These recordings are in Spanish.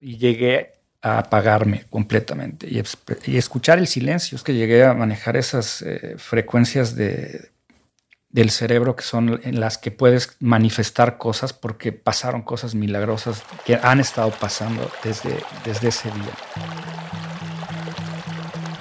y llegué a apagarme completamente y, escuchar el silencio. Es que llegué a manejar esas eh, frecuencias de, del cerebro que son en las que puedes manifestar cosas porque pasaron cosas milagrosas que han estado pasando desde, desde ese día.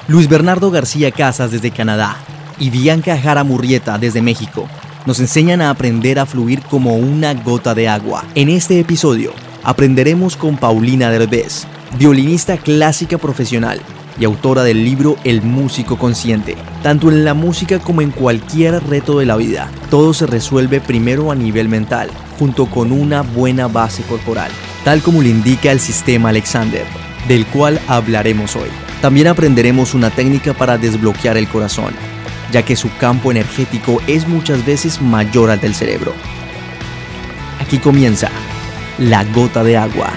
Luis Bernardo García Casas desde Canadá y Bianca Jara Murrieta desde México nos enseñan a aprender a fluir como una gota de agua. En este episodio aprenderemos con Paulina Derbez, violinista clásica profesional y autora del libro El músico consciente. Tanto en la música como en cualquier reto de la vida, todo se resuelve primero a nivel mental, junto con una buena base corporal, tal como lo indica el sistema Alexander, del cual hablaremos hoy. También aprenderemos una técnica para desbloquear el corazón, ya que su campo energético es muchas veces mayor al del cerebro. Aquí comienza la gota de agua.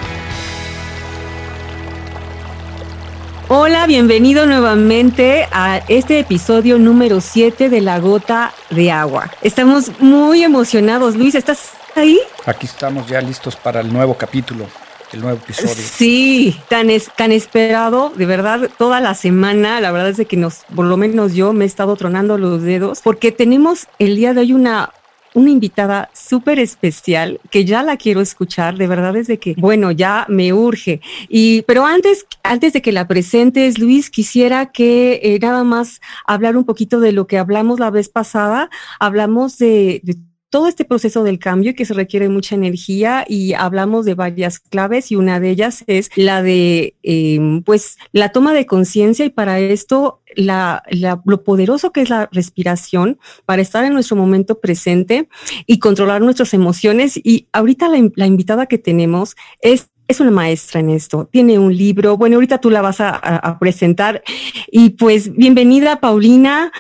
Hola, bienvenido nuevamente a este episodio número 7 de La Gota de Agua. Estamos muy emocionados. Luis, ¿estás ahí? Aquí estamos ya listos para el nuevo capítulo, el nuevo episodio. Sí, tan, es, tan esperado, de verdad, toda la semana. La verdad es de que nos, por lo menos yo me he estado tronando los dedos porque tenemos el día de hoy una una invitada súper especial que ya la quiero escuchar. De verdad es de que, bueno, ya me urge. Y, pero antes, antes de que la presentes, Luis, quisiera que eh, nada más hablar un poquito de lo que hablamos la vez pasada. Hablamos de, todo este proceso del cambio que se requiere mucha energía y hablamos de varias claves y una de ellas es la de em, pues la toma de conciencia y para esto la, lo poderoso que es la respiración para estar en nuestro momento presente y controlar nuestras emociones. Y ahorita la, invitada que tenemos es es una maestra en esto, tiene un libro, bueno, ahorita tú la vas a, a presentar y pues bienvenida Paulina,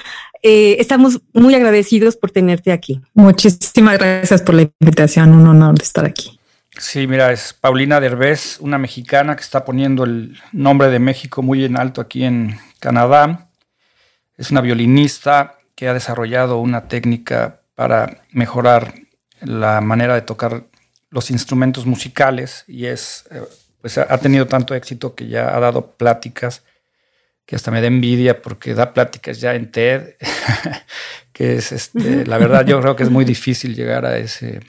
eh, estamos muy agradecidos por tenerte aquí. Muchísimas gracias por la invitación, un honor de estar aquí. Sí, mira, es Paulina Derbez, una mexicana que está poniendo el nombre de México muy en alto aquí en Canadá. Es una violinista que ha desarrollado una técnica para mejorar la manera de tocar los instrumentos musicales y es, eh, pues ha tenido tanto éxito que ya ha dado pláticas que hasta me da envidia porque da pláticas ya en TED, que es este, la verdad yo creo que es muy difícil llegar a ese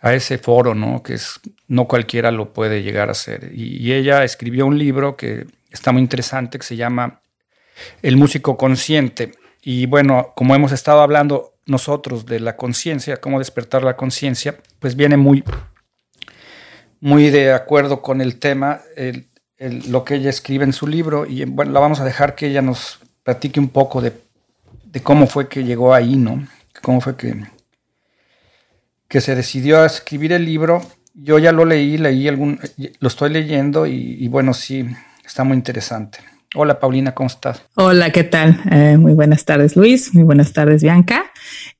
a ese foro, ¿no? Que es no cualquiera lo puede llegar a hacer. y ella escribió un libro que está muy interesante que se llama el músico consciente. Y bueno, como hemos estado hablando nosotros de la conciencia, cómo despertar la conciencia, pues viene muy, muy de acuerdo con el tema, lo que ella escribe en su libro. Y bueno, la vamos a dejar que ella nos platique un poco de, cómo fue que llegó ahí, ¿no? Cómo fue que, que se decidió a escribir el libro. Yo ya lo leí, leí algún, lo estoy leyendo y bueno, sí, está muy interesante. Hola Paulina, ¿cómo estás? Hola, ¿qué tal? Eh, muy buenas tardes Luis, muy buenas tardes Bianca.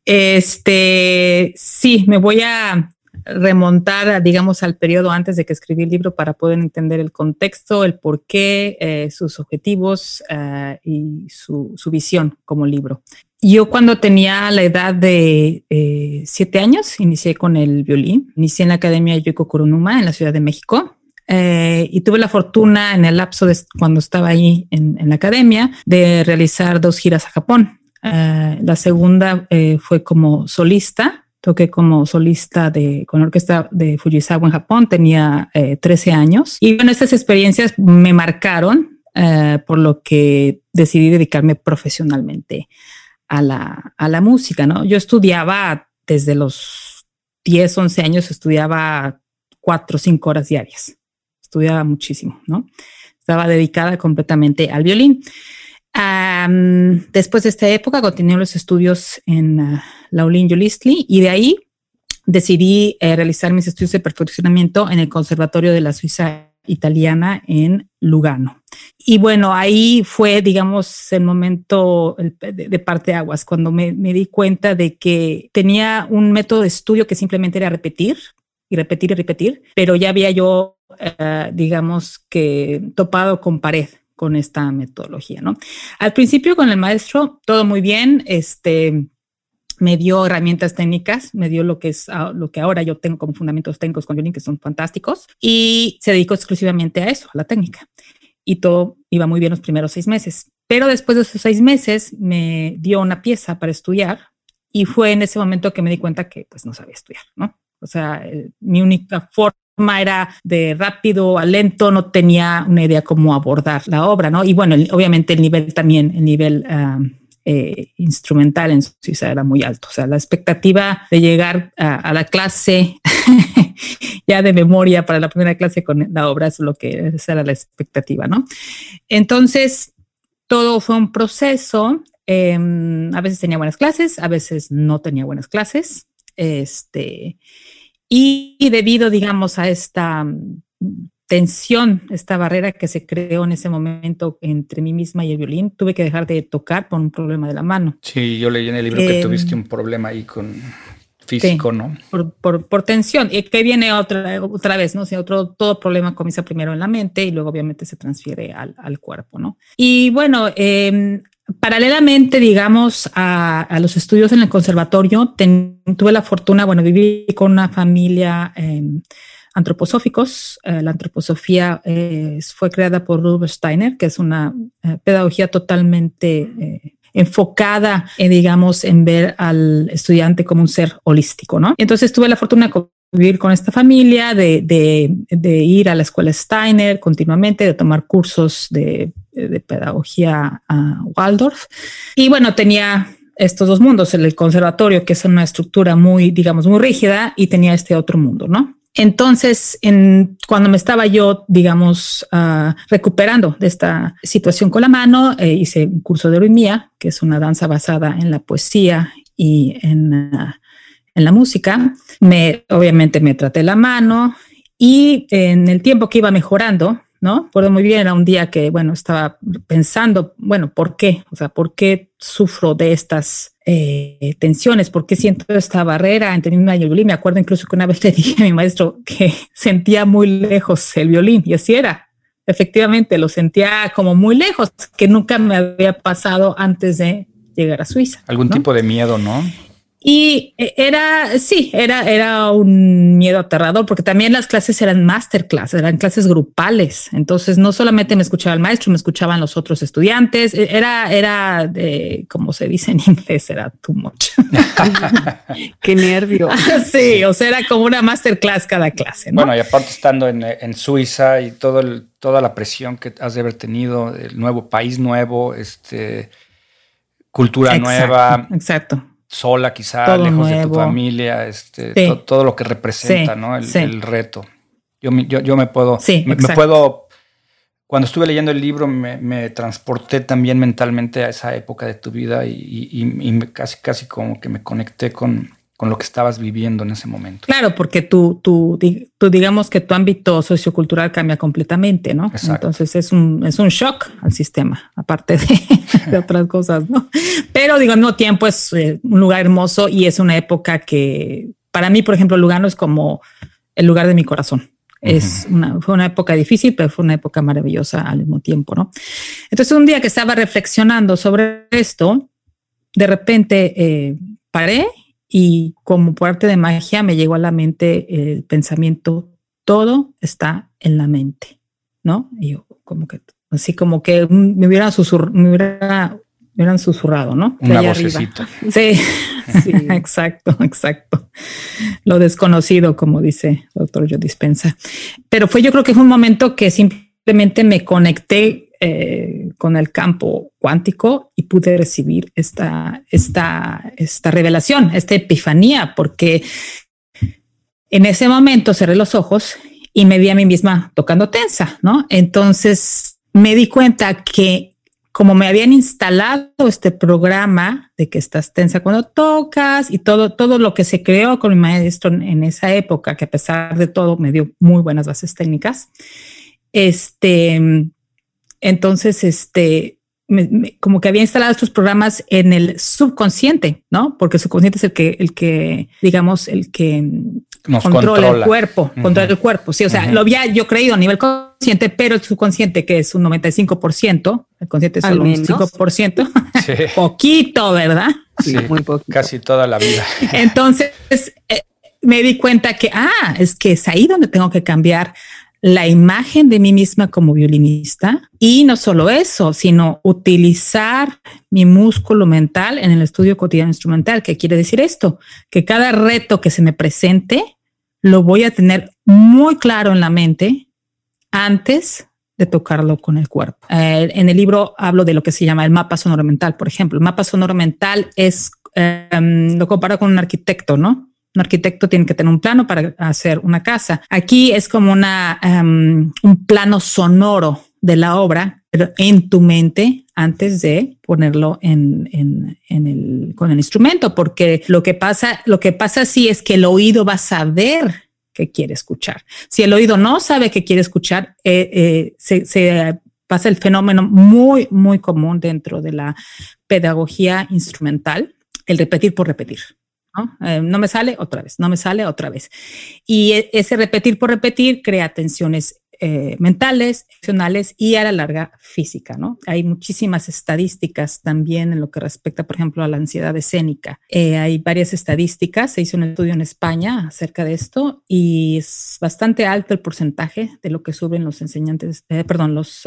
Este, sí, me voy a remontar, digamos, al periodo antes de que escribí el libro para poder entender el contexto, el porqué, eh, sus objetivos eh, y su, visión como libro. Yo cuando tenía la edad de siete años, inicié con el violín. Inicié en la Academia Yoiko Kurunuma en la Ciudad de México. Eh, y tuve la fortuna en el lapso de cuando estaba ahí en, la academia de realizar dos giras a Japón. Eh, la segunda eh, fue como solista, toqué como solista de, con la orquesta de Fujisawa en Japón, tenía 13 años. Y bueno, estas experiencias me marcaron, por lo que decidí dedicarme profesionalmente a la, a la música, ¿no? Yo estudiaba desde los 10, 11 años, estudiaba cuatro o cinco horas diarias estudiaba muchísimo, ¿no? Estaba dedicada completamente al violín. Después de esta época continué los estudios en uh, Laulín Yolistli y de ahí decidí eh, realizar mis estudios de perfeccionamiento en el Conservatorio de la Suiza Italiana en Lugano. Y bueno, ahí fue, digamos, el momento de, parte aguas, cuando me, me, di cuenta de que tenía un método de estudio que simplemente era repetir y repetir y repetir, pero ya había yo eh, digamos que topado con pared con esta metodología, ¿no? Al principio con el maestro, todo muy bien, este, me dio herramientas técnicas, me dio lo que es ah, lo que ahora yo tengo como fundamentos técnicos con violín, que son fantásticos, y se dedicó exclusivamente a eso, a la técnica. Y todo iba muy bien los primeros seis meses. Pero después de esos seis meses me dio una pieza para estudiar y fue en ese momento que me di cuenta que pues no sabía estudiar, ¿no? O sea, mi única forma era de rápido a lento, no tenía una idea cómo abordar la obra, ¿no? Y bueno, obviamente el nivel también, el nivel eh, instrumental en Suiza era muy alto. O sea, la expectativa de llegar a, la clase ya de memoria para la primera clase con la obra es lo que era la expectativa, ¿no? Entonces, todo fue un proceso. Em, a veces tenía buenas clases, a veces no tenía buenas clases. Este, y debido, digamos, a esta tensión, esta barrera que se creó en ese momento entre mí misma y el violín, tuve que dejar de tocar por un problema de la mano. Sí, yo leí en el libro que em, tuviste un problema ahí con físico, ¿no? Por, por, tensión, y que viene otra, otra vez, ¿no? O sea, otro, todo problema comienza primero en la mente y luego obviamente se transfiere al, al cuerpo, ¿no? Y bueno, eh, Paralelamente, digamos, a, los estudios en el conservatorio, tuve la fortuna, bueno, viví con una familia eh, antroposóficos. Eh, la antroposofía eh, fue creada por Rudolf Steiner, que es una eh, pedagogía totalmente enfocada, en, digamos, en ver al estudiante como un ser holístico, ¿no? Entonces tuve la fortuna de vivir con esta familia, de, de, ir a la escuela Steiner continuamente, de tomar cursos de, de pedagogía a Waldorf. Y bueno, tenía estos dos mundos, el conservatorio, que es una estructura muy, digamos, muy rígida, y tenía este otro mundo, ¿no? Entonces, en, cuando me estaba yo, digamos, uh, recuperando de esta situación con la mano, eh, hice un curso de orimía, que es una danza basada en la poesía y en, uh, en la música. Me, obviamente me traté la mano y en el tiempo que iba mejorando, ¿no? Recuerdo muy bien, era un día que, bueno, estaba pensando, bueno, ¿por qué? O sea, ¿por qué sufro de estas eh, tensiones? ¿Por qué siento esta barrera entre mí y el violín? Me acuerdo incluso que una vez le dije a mi maestro que sentía muy lejos el violín y así era. Efectivamente, lo sentía como muy lejos, que nunca me había pasado antes de llegar a Suiza. Algún tipo de miedo, ¿no? Y eh, era, sí, era, era un miedo aterrador porque también las clases eran masterclass, eran clases grupales. Entonces no solamente me escuchaba el maestro, me escuchaban los otros estudiantes. E, era, era, como se dice en inglés, era too much. Qué nervio. sí, o sea, era como una masterclass cada clase. Bueno, y aparte estando en, en Suiza y todo el, toda la presión que has de haber tenido, el nuevo país nuevo, este, cultura nueva. Exacto sola quizá, lejos de tu familia, este, todo lo que representa, ¿no? El, reto. Yo, yo, yo, me puedo, me, puedo, cuando estuve leyendo el libro me, transporté también mentalmente a esa época de tu vida y, y casi, casi como que me conecté con, con lo que estabas viviendo en ese momento. Claro, porque tú, tú, tú digamos que tu ámbito sociocultural cambia completamente, ¿no? Entonces es un, es un shock al sistema, aparte de, otras cosas, ¿no? Pero digo, mismo tiempo es eh, un lugar hermoso y es una época que, para mí, por ejemplo, Lugano es como el lugar de mi corazón. Es una, fue una época difícil, pero fue una época maravillosa al mismo tiempo, ¿no? Entonces, un día que estaba reflexionando sobre esto, de repente eh, paré y como parte de magia me llegó a la mente el pensamiento, todo está en la mente, ¿no? Y yo como que, así como que me hubieran, susur me hubiera, me hubieran susurrado, ¿no? Una vocecita. Sí, sí, exacto, exacto. Lo desconocido, como dice el doctor Joe Dispensa. Pero fue, yo creo que fue un momento que simplemente me conecté eh, con el campo cuántico y pude recibir esta, esta, esta revelación, esta epifanía, porque en ese momento cerré los ojos y me vi a mí misma tocando tensa, ¿no? Entonces me di cuenta que como me habían instalado este programa de que estás tensa cuando tocas y todo, todo lo que se creó con mi maestro en esa época, que a pesar de todo me dio muy buenas bases técnicas, este, entonces, este, como que había instalado estos programas en el subconsciente, ¿no? Porque el subconsciente es el que, el que, digamos, el que controla, el cuerpo, controla el cuerpo. Sí, o sea, lo había yo creído a nivel consciente, pero el subconsciente, que es un 95%, el consciente es solo un 5%, poquito, ¿verdad? Sí, muy poquito. Casi toda la vida. Entonces, eh, me di cuenta que, ah, es que es ahí donde tengo que cambiar la imagen de mí misma como violinista y no solo eso, sino utilizar mi músculo mental en el estudio cotidiano instrumental. ¿Qué quiere decir esto? Que cada reto que se me presente lo voy a tener muy claro en la mente antes de tocarlo con el cuerpo. Eh, en el libro hablo de lo que se llama el mapa sonoro mental, por ejemplo. El mapa sonoro mental es, em, lo comparo con un arquitecto, ¿no? Un arquitecto tiene que tener un plano para hacer una casa. Aquí es como una, um, un plano sonoro de la obra, pero en tu mente antes de ponerlo en, en, en, el, con el instrumento, porque lo que pasa, lo que pasa sí es que el oído va a saber que quiere escuchar. Si el oído no sabe que quiere escuchar, eh, eh, se, se pasa el fenómeno muy, muy común dentro de la pedagogía instrumental, el repetir por repetir. ¿No? Eh, no me sale otra vez, no me sale otra vez. Y e, ese repetir por repetir crea tensiones eh, mentales, emocionales y a la larga física, ¿no? Hay muchísimas estadísticas también en lo que respecta, por ejemplo, a la ansiedad escénica. Eh, hay varias estadísticas, se hizo un estudio en España acerca de esto y es bastante alto el porcentaje de lo que suben los enseñantes, perdón, los,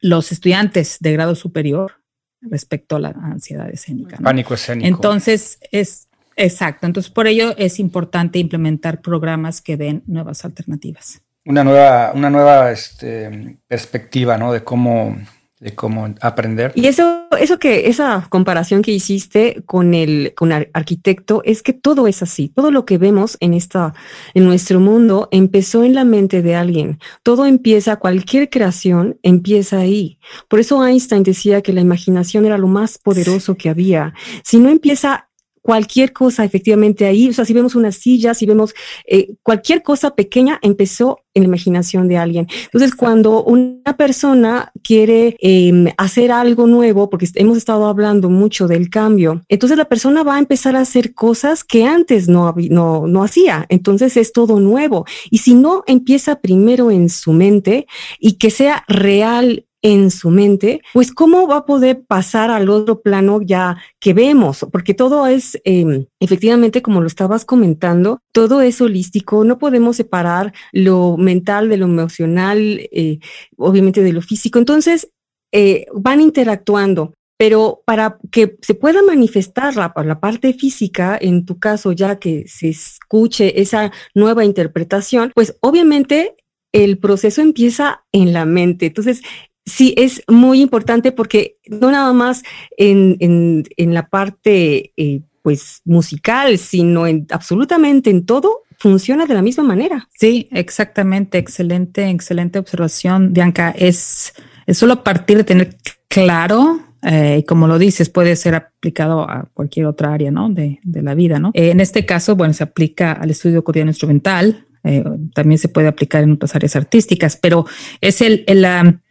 los estudiantes de grado superior respecto a la ansiedad escénica. Pánico escénico. Entonces, es exacto. Entonces, por ello es importante implementar programas que den nuevas alternativas. Una nueva, una nueva este, perspectiva, ¿no? De cómo de cómo aprender. Y eso, eso que, esa comparación que hiciste con el, con el arquitecto es que todo es así. Todo lo que vemos en esta, en nuestro mundo empezó en la mente de alguien. Todo empieza, cualquier creación empieza ahí. Por eso Einstein decía que la imaginación era lo más poderoso que había. Si no empieza cualquier cosa efectivamente ahí, o sea, si vemos una silla, si vemos eh, cualquier cosa pequeña, empezó en la imaginación de alguien. Entonces, cuando una persona quiere em, hacer algo nuevo, porque hemos estado hablando mucho del cambio, entonces la persona va a empezar a hacer cosas que antes no, no, no hacía. Entonces es todo nuevo. Y si no empieza primero en su mente y que sea real en su mente, pues cómo va a poder pasar al otro plano ya que vemos, porque todo es, em, efectivamente, como lo estabas comentando, todo es holístico, no podemos separar lo mental de lo emocional, eh, obviamente de lo físico, entonces eh, van interactuando. Pero para que se pueda manifestar la, la parte física, en tu caso, ya que se escuche esa nueva interpretación, pues obviamente el proceso empieza en la mente. Entonces, sí es muy importante porque no nada más en, en, en la parte eh, pues musical, sino en absolutamente en todo funciona de la misma manera. Sí, exactamente, excelente, excelente observación, Bianca. Es, es solo a partir de tener claro eh, y como lo dices, puede ser aplicado a cualquier otra área, ¿no? De, de la vida, ¿no? Eh, en este caso, bueno, se aplica al estudio cotidiano instrumental, eh, también se puede aplicar en otras áreas artísticas, pero es el, el,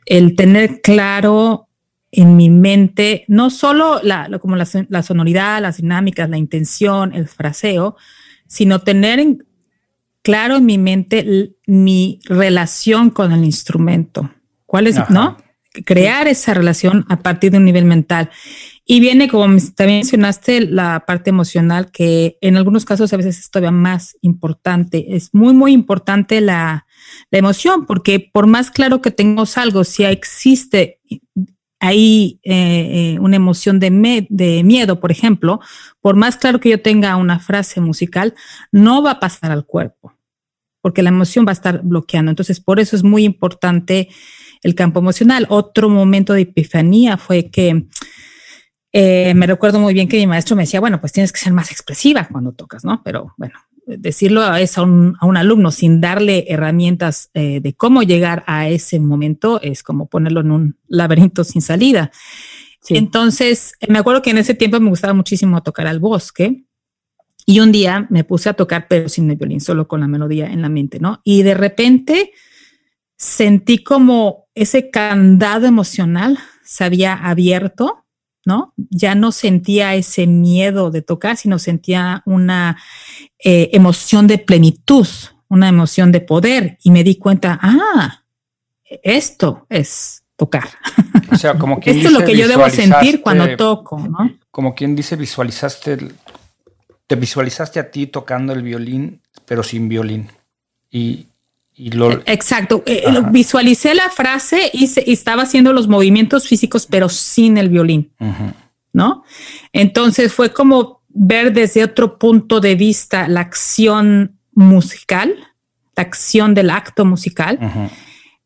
el tener claro en mi mente no solo la, como la, la, sonoridad, las dinámicas, la intención, el fraseo, sino tener en, claro en mi mente mi relación con el instrumento. ¿Cuál es, no? Crear esa relación a partir de un nivel mental. Y viene, como también mencionaste, la parte emocional, que en algunos casos a veces es todavía más importante. Es muy, muy importante la, la emoción, porque por más claro que tengamos algo, si existe ahí eh, eh, una emoción de, de miedo, por ejemplo, por más claro que yo tenga una frase musical, no va a pasar al cuerpo, porque la emoción va a estar bloqueando. Entonces, por eso es muy importante el campo emocional. Otro momento de epifanía fue que eh, me recuerdo muy bien que mi maestro me decía, bueno, pues tienes que ser más expresiva cuando tocas, ¿no? Pero bueno, decirlo a, a, un, a un alumno sin darle herramientas eh, de cómo llegar a ese momento es como ponerlo en un laberinto sin salida. Sí. Entonces, me acuerdo que en ese tiempo me gustaba muchísimo tocar al bosque. Y un día me puse a tocar, pero sin el violín, solo con la melodía en la mente, ¿no? Y de repente sentí como ese candado emocional se había abierto ¿no? Ya no sentía ese miedo de tocar, sino sentía una eh, emoción de plenitud, una emoción de poder y me di cuenta, ah, esto es tocar. O sea, como quien Esto es lo que yo debo sentir cuando toco, ¿no? Como quien dice, visualizaste, te visualizaste a ti tocando el violín, pero sin violín. Y, lo... Exacto. Eh, visualicé la frase y, estaba haciendo los movimientos físicos, pero sin el violín, ¿no? Entonces fue como ver desde otro punto de vista la acción musical, la acción del acto musical.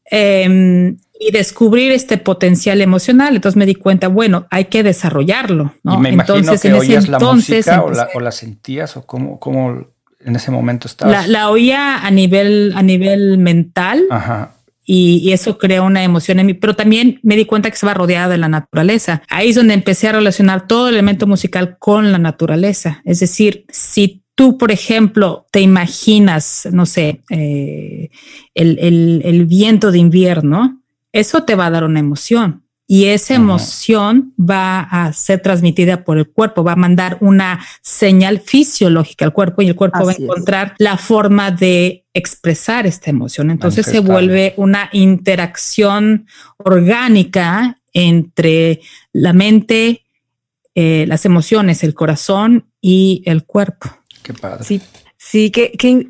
Em, y descubrir este potencial emocional. Entonces me di cuenta, bueno, hay que desarrollarlo. ¿no? Y me entonces, que oías la música o la, o la, sentías o cómo, cómo en ese momento estabas. La, oía a nivel, a nivel mental. Y, eso creó una emoción en mí, pero también me di cuenta que estaba rodeada de la naturaleza. Ahí es donde empecé a relacionar todo el elemento musical con la naturaleza. Es decir, si tú, por ejemplo, te imaginas, no sé, eh, el, el, viento de invierno, eso te va a dar una emoción y esa emoción va a ser transmitida por el cuerpo, va a mandar una señal fisiológica al cuerpo y el cuerpo va a encontrar la forma de expresar esta emoción. Entonces se vuelve una interacción orgánica entre la mente, eh, las emociones, el corazón y el cuerpo. Qué padre. Sí, sí, que, que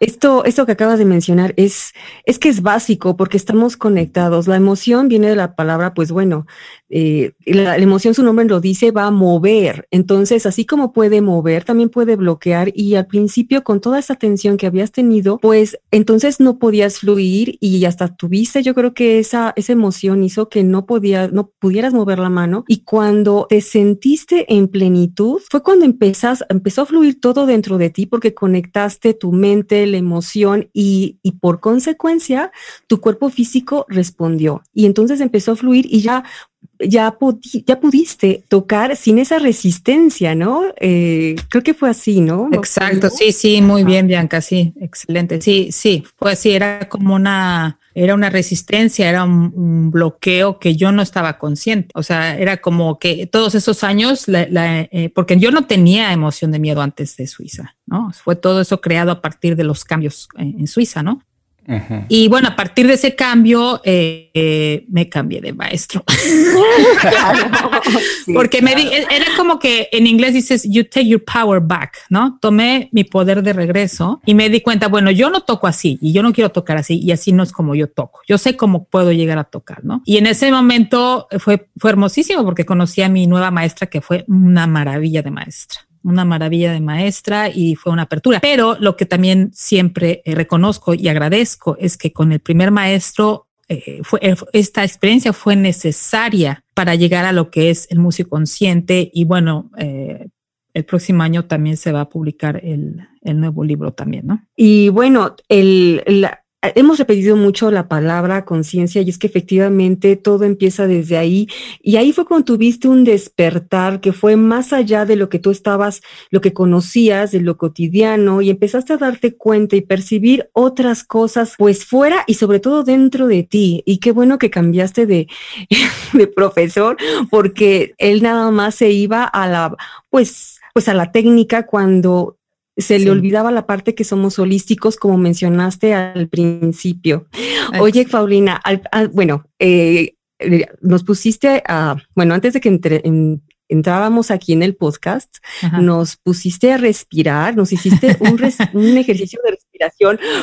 esto, esto que acabas de mencionar es, es que es básico porque estamos conectados. La emoción viene de la palabra, pues bueno, eh, la, emoción, su nombre lo dice, va a mover. Entonces, así como puede mover, también puede bloquear. Y al principio, con toda esa tensión que habías tenido, pues entonces no podías fluir y hasta tuviste, yo creo que esa, esa emoción hizo que no podías, no pudieras mover la mano. Y cuando te sentiste en plenitud, fue cuando empezás, empezó a fluir todo dentro de ti porque conectaste tu mente, la emoción y, y por consecuencia, tu cuerpo físico respondió. Y entonces empezó a fluir y ya ya, ya pudiste tocar sin esa resistencia, ¿no? Eh, creo que fue así, ¿no? Exacto, sí, sí, muy bien, Bianca, sí, excelente. Sí, sí, fue así, era como una, era una resistencia, era un, bloqueo que yo no estaba consciente. O sea, era como que todos esos años, eh, porque yo no tenía emoción de miedo antes de Suiza, ¿no? Fue todo eso creado a partir de los cambios en Suiza, ¿no? Y bueno, a partir de ese cambio eh, eh, me cambié de maestro. Porque me era como que en inglés dices, you take your power back, ¿no? Tomé mi poder de regreso y me di cuenta, bueno, yo no toco así y yo no quiero tocar así y así no es como yo toco. Yo sé cómo puedo llegar a tocar, ¿no? Y en ese momento fue, fue hermosísimo porque conocí a mi nueva maestra que fue una maravilla de maestra una maravilla de maestra y fue una apertura. Pero lo que también siempre eh, reconozco y agradezco es que con el primer maestro eh, fue, eh, esta experiencia fue necesaria para llegar a lo que es el músico consciente y bueno, el próximo año también se va a publicar el, el nuevo libro también, ¿no? Y bueno, el, hemos repetido mucho la palabra conciencia y es que efectivamente todo empieza desde ahí. Y ahí fue cuando tuviste un despertar que fue más allá de lo que tú estabas, lo que conocías, de lo cotidiano y empezaste a darte cuenta y percibir otras cosas pues fuera y sobre todo dentro de ti. Y qué bueno que cambiaste de, de profesor porque él nada más se iba a la pues pues a la técnica cuando se le olvidaba la parte que somos holísticos, como mencionaste al principio. Oye, Paulina, bueno, eh, nos pusiste a, bueno, antes de que entre, entrábamos aquí en el podcast, nos pusiste a respirar, nos hiciste un, un ejercicio de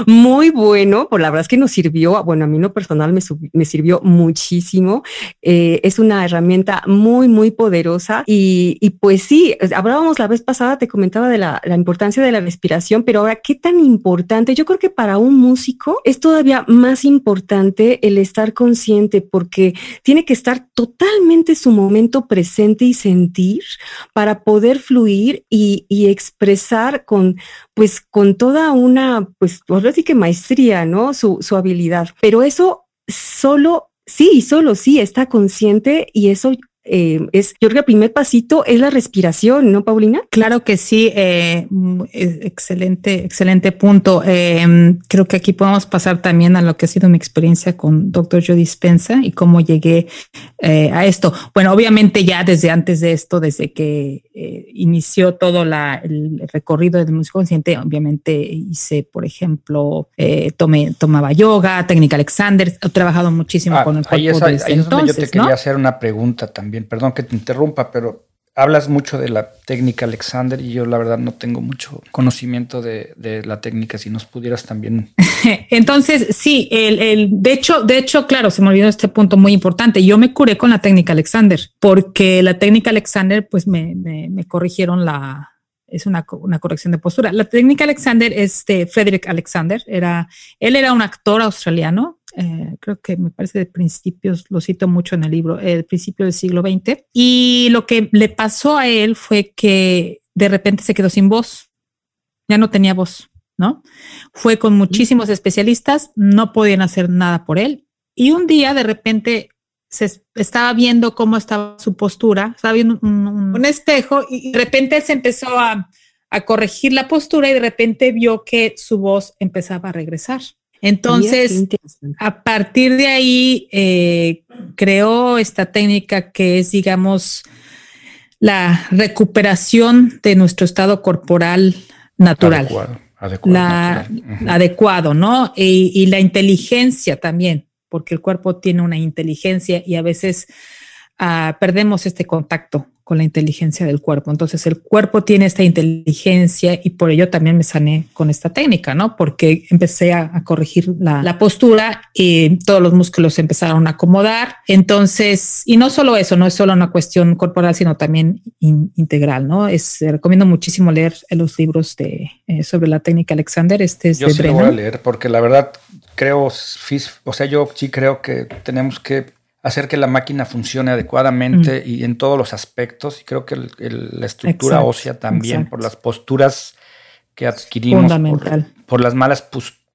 muy bueno, por la verdad es que nos sirvió, bueno, a mí no personal me, me sirvió muchísimo. Eh, es una herramienta muy, muy poderosa y, pues sí, hablábamos la vez pasada, te comentaba de la, importancia de la respiración, pero ahora, ¿qué tan importante? Yo creo que para un músico es todavía más importante el estar consciente porque tiene que estar totalmente su momento presente y sentir para poder fluir y expresar con, pues, con toda una pues, por así que maestría, ¿no? Su, su habilidad. Pero eso solo, sí, solo sí está consciente y eso eh, es, yo creo que el primer pasito es la respiración, ¿no, Paulina? Claro que sí, eh, mm, excelente, excelente punto. Eh, creo que aquí podemos pasar también a lo que ha sido mi experiencia con Dr. Joe Dispensa y cómo llegué a esto. Bueno, obviamente ya desde antes de esto, desde que inició todo la, el recorrido del músico consciente, obviamente hice, por ejemplo, tomé, tomaba yoga, técnica Alexander, he trabajado muchísimo ah, con el cuerpo ahí es, ahí es donde yo te quería hacer una pregunta también, perdón que te interrumpa, pero hablas mucho de la técnica Alexander y yo la verdad no tengo mucho conocimiento de, la técnica, si nos pudieras también. Entonces, sí, el, el, de hecho, de hecho, claro, se me olvidó este punto muy importante. Yo me curé con la técnica Alexander, porque la técnica Alexander, pues me, me, corrigieron la, es una, una, corrección de postura. La técnica Alexander es de Frederick Alexander, era, él era un actor australiano eh, creo que me parece de principios, lo cito mucho en el libro, el principio del siglo XX. Y lo que le pasó a él fue que de repente se quedó sin voz, ya no tenía voz, ¿no? Fue con muchísimos especialistas, no podían hacer nada por él. Y un día de repente se estaba viendo cómo estaba su postura, estaba viendo un, espejo y de repente se empezó a, a corregir la postura y de repente vio que su voz empezaba a regresar. Entonces, a partir de ahí, eh, creó esta técnica que es, digamos, la recuperación de nuestro estado corporal natural. Adecuado, adecuado, ¿no? Y, la inteligencia también, porque el cuerpo tiene una inteligencia y a veces ah, perdemos este contacto con la inteligencia del cuerpo. Entonces el cuerpo tiene esta inteligencia y por ello también me sané con esta técnica, ¿no? Porque empecé a, corregir la, postura y todos los músculos empezaron a acomodar. Entonces, y no solo eso, no es solo una cuestión corporal, sino también integral, ¿no? Es, eh, recomiendo muchísimo leer los libros de, eh, sobre la técnica Alexander. Este es yo sí lo voy a leer porque la verdad creo, o sea, yo sí creo que tenemos que hacer que la máquina funcione adecuadamente mm. y en todos los aspectos. Y creo que la estructura ósea también, por las posturas que adquirimos, por, las malas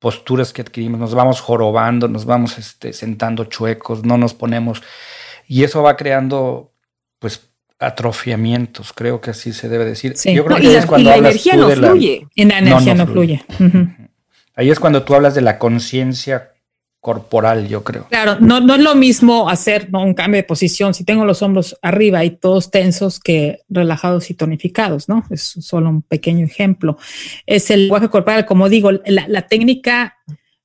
posturas que adquirimos, nos vamos jorobando, nos vamos este, sentando chuecos, no nos ponemos. Y eso va creando, pues, atrofiamientos, creo que así se debe decir. Yo creo que es cuando la energía no fluye. en la energía no, fluye. Ahí es cuando tú hablas de la conciencia corporal, yo creo. Claro, no, no es lo mismo hacer un cambio de posición si tengo los hombros arriba y todos tensos que relajados y tonificados, ¿no? Es solo un pequeño ejemplo. Es el lenguaje corporal, como digo, la, técnica,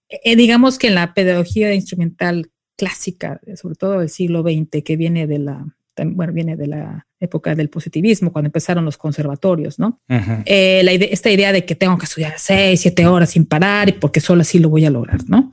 eh, digamos que en la pedagogía instrumental clásica, sobre todo del siglo XX, que viene de la, bueno, viene de la época del positivismo, cuando empezaron los conservatorios, ¿no? Eh, la esta idea de que tengo que estudiar seis, siete horas sin parar y porque solo así lo voy a lograr, ¿no?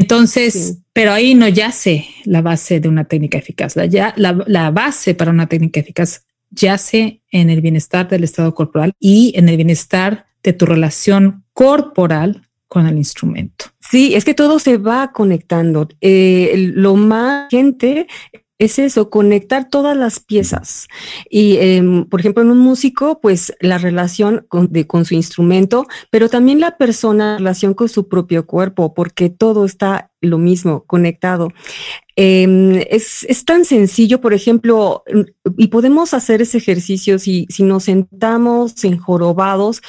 Entonces, pero ahí no yace la base de una técnica eficaz. La, ya, la, base para una técnica eficaz yace en el bienestar del estado corporal y en el bienestar de tu relación corporal con el instrumento. Sí, es que todo se va conectando. Eh, lo más gente es eso, conectar todas las piezas. Y, em, por ejemplo, en un músico, pues la relación con, de, con su instrumento, pero también la persona, la relación con su propio cuerpo, porque todo está lo mismo, conectado. Em, es, es, tan sencillo, por ejemplo, y podemos hacer ese ejercicio si, si nos sentamos enjorobados.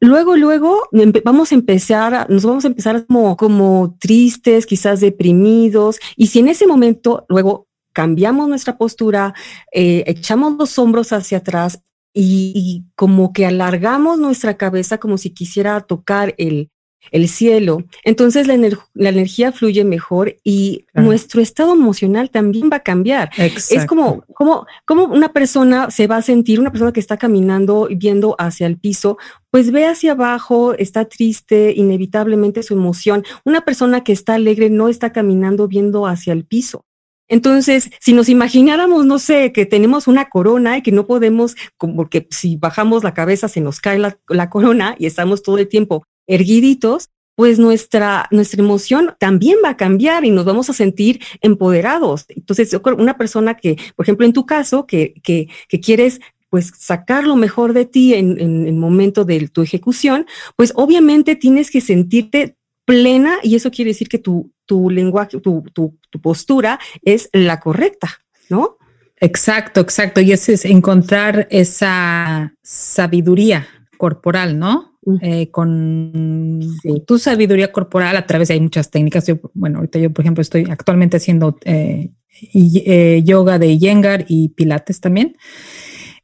luego, luego vamos a empezar, nos vamos a empezar como, como tristes, quizás deprimidos, y si en ese momento luego cambiamos nuestra postura, eh, echamos los hombros hacia atrás y, como que alargamos nuestra cabeza como si quisiera tocar el, el cielo. Entonces la, energía fluye mejor y nuestro estado emocional también va a cambiar. Es como, como, como una persona se va a sentir, una persona que está caminando y viendo hacia el piso, pues ve hacia abajo, está triste, inevitablemente su emoción. Una persona que está alegre no está caminando viendo hacia el piso. Entonces, si nos imagináramos, no sé, que tenemos una corona y que no podemos, porque si bajamos la cabeza se nos cae la, corona y estamos todo el tiempo erguiditos, pues nuestra, nuestra emoción también va a cambiar y nos vamos a sentir empoderados. Entonces, una persona que, por ejemplo, en tu caso, que, que, que quieres pues sacar lo mejor de ti en el momento de tu ejecución, pues obviamente tienes que sentirte plena y eso quiere decir que tu, tu lenguaje, tu, tu, tu postura es la correcta, ¿no? Exacto, exacto. Y ese es encontrar esa sabiduría corporal, ¿no? Eh, con tu sabiduría corporal a través de hay muchas técnicas. Yo, bueno, ahorita yo, por ejemplo, estoy actualmente haciendo eh, eh, yoga de Yengar y Pilates también.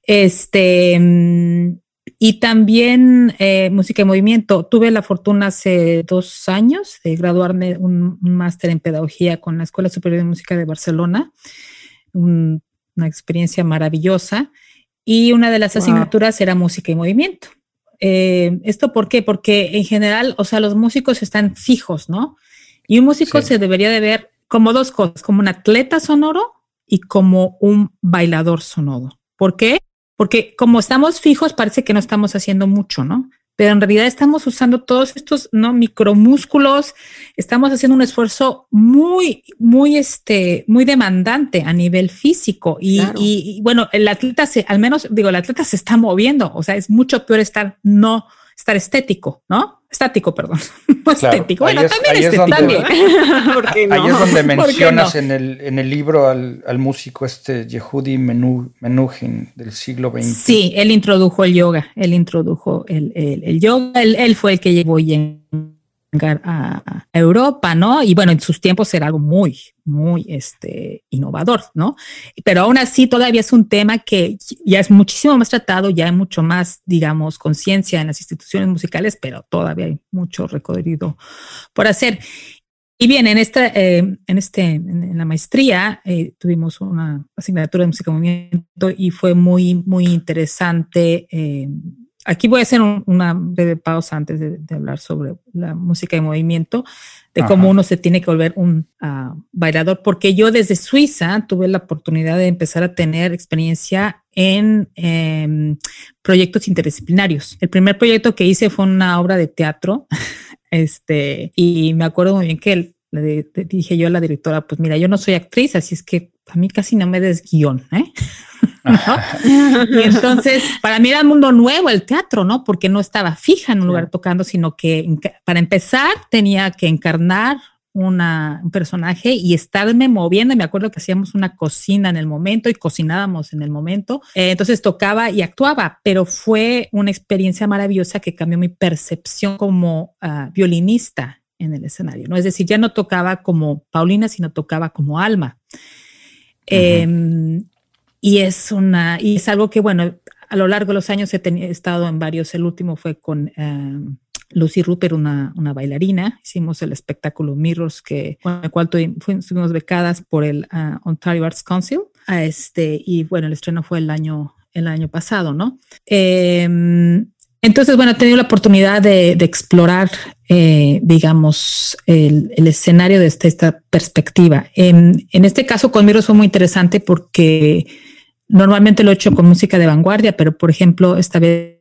Este, mm, y también música y movimiento. Tuve la fortuna hace dos años de graduarme un, máster en pedagogía con la Escuela Superior de Música de Barcelona. una experiencia maravillosa. Y una de las asignaturas era música y movimiento. Eh, ¿Esto por qué? Porque en general, o sea, los músicos están fijos, ¿no? Y un músico se debería de ver como dos cosas, como un atleta sonoro y como un bailador sonoro. ¿Por qué? Porque como estamos fijos, parece que no estamos haciendo mucho, ¿no? pero en realidad estamos usando todos estos ¿no? micromúsculos, estamos haciendo un esfuerzo muy, muy, este, muy demandante a nivel físico. Y, y, bueno, el atleta se, al menos digo, el atleta se está moviendo, o sea, es mucho peor estar no estar estético, ¿no? Estático, perdón. No estético. Bueno, también estético. También. Ahí es donde mencionas en, el, en el libro al, al músico este Yehudi Menuhin del siglo XX. Sí, él introdujo el yoga, él introdujo el, el, el yoga, él, él, fue el que llevó en a, Europa, ¿no? Y bueno, en sus tiempos era algo muy, muy este, innovador, ¿no? Pero aún así todavía es un tema que ya es muchísimo más tratado, ya hay mucho más, digamos, conciencia en las instituciones musicales, pero todavía hay mucho recorrido por hacer. Y bien, en esta, eh, en este, en, la maestría eh, tuvimos una asignatura de música movimiento y fue muy, muy interesante. Eh, Aquí voy a hacer una breve pausa antes de, hablar sobre la música y movimiento, de cómo uno se tiene que volver un ah, bailador, porque yo desde Suiza tuve la oportunidad de empezar a tener experiencia en em, proyectos interdisciplinarios. El primer proyecto que hice fue una obra de teatro, este, y me acuerdo muy bien que le dije yo a la directora, pues mira, yo no soy actriz, así es que a mí casi no me des guion, ¿eh? y entonces, para mí era un mundo nuevo el teatro, ¿no? Porque no estaba fija en un lugar tocando, sino que para empezar tenía que encarnar una, un personaje y estarme moviendo. Me acuerdo que hacíamos una cocina en el momento y cocinábamos en el momento. Eh, entonces tocaba y actuaba, pero fue una experiencia maravillosa que cambió mi percepción como ah, violinista en el escenario, ¿no? Es decir, ya no tocaba como Paulina, sino tocaba como Alma. Y es una, y es algo que, bueno, a lo largo de los años he, estado en varios. El último fue con em, Lucy Rupert, una, una, bailarina. Hicimos el espectáculo Mirrors, que, con el cual fuimos becadas por el ah, Ontario Arts Council. A este, y bueno, el estreno fue el año, el año pasado, ¿no? Em, entonces, bueno, he tenido la oportunidad de, explorar, eh, digamos, el, escenario desde esta perspectiva. En, este caso, con Mirrors fue muy interesante porque Normalmente lo he hecho con música de vanguardia, pero por ejemplo, esta vez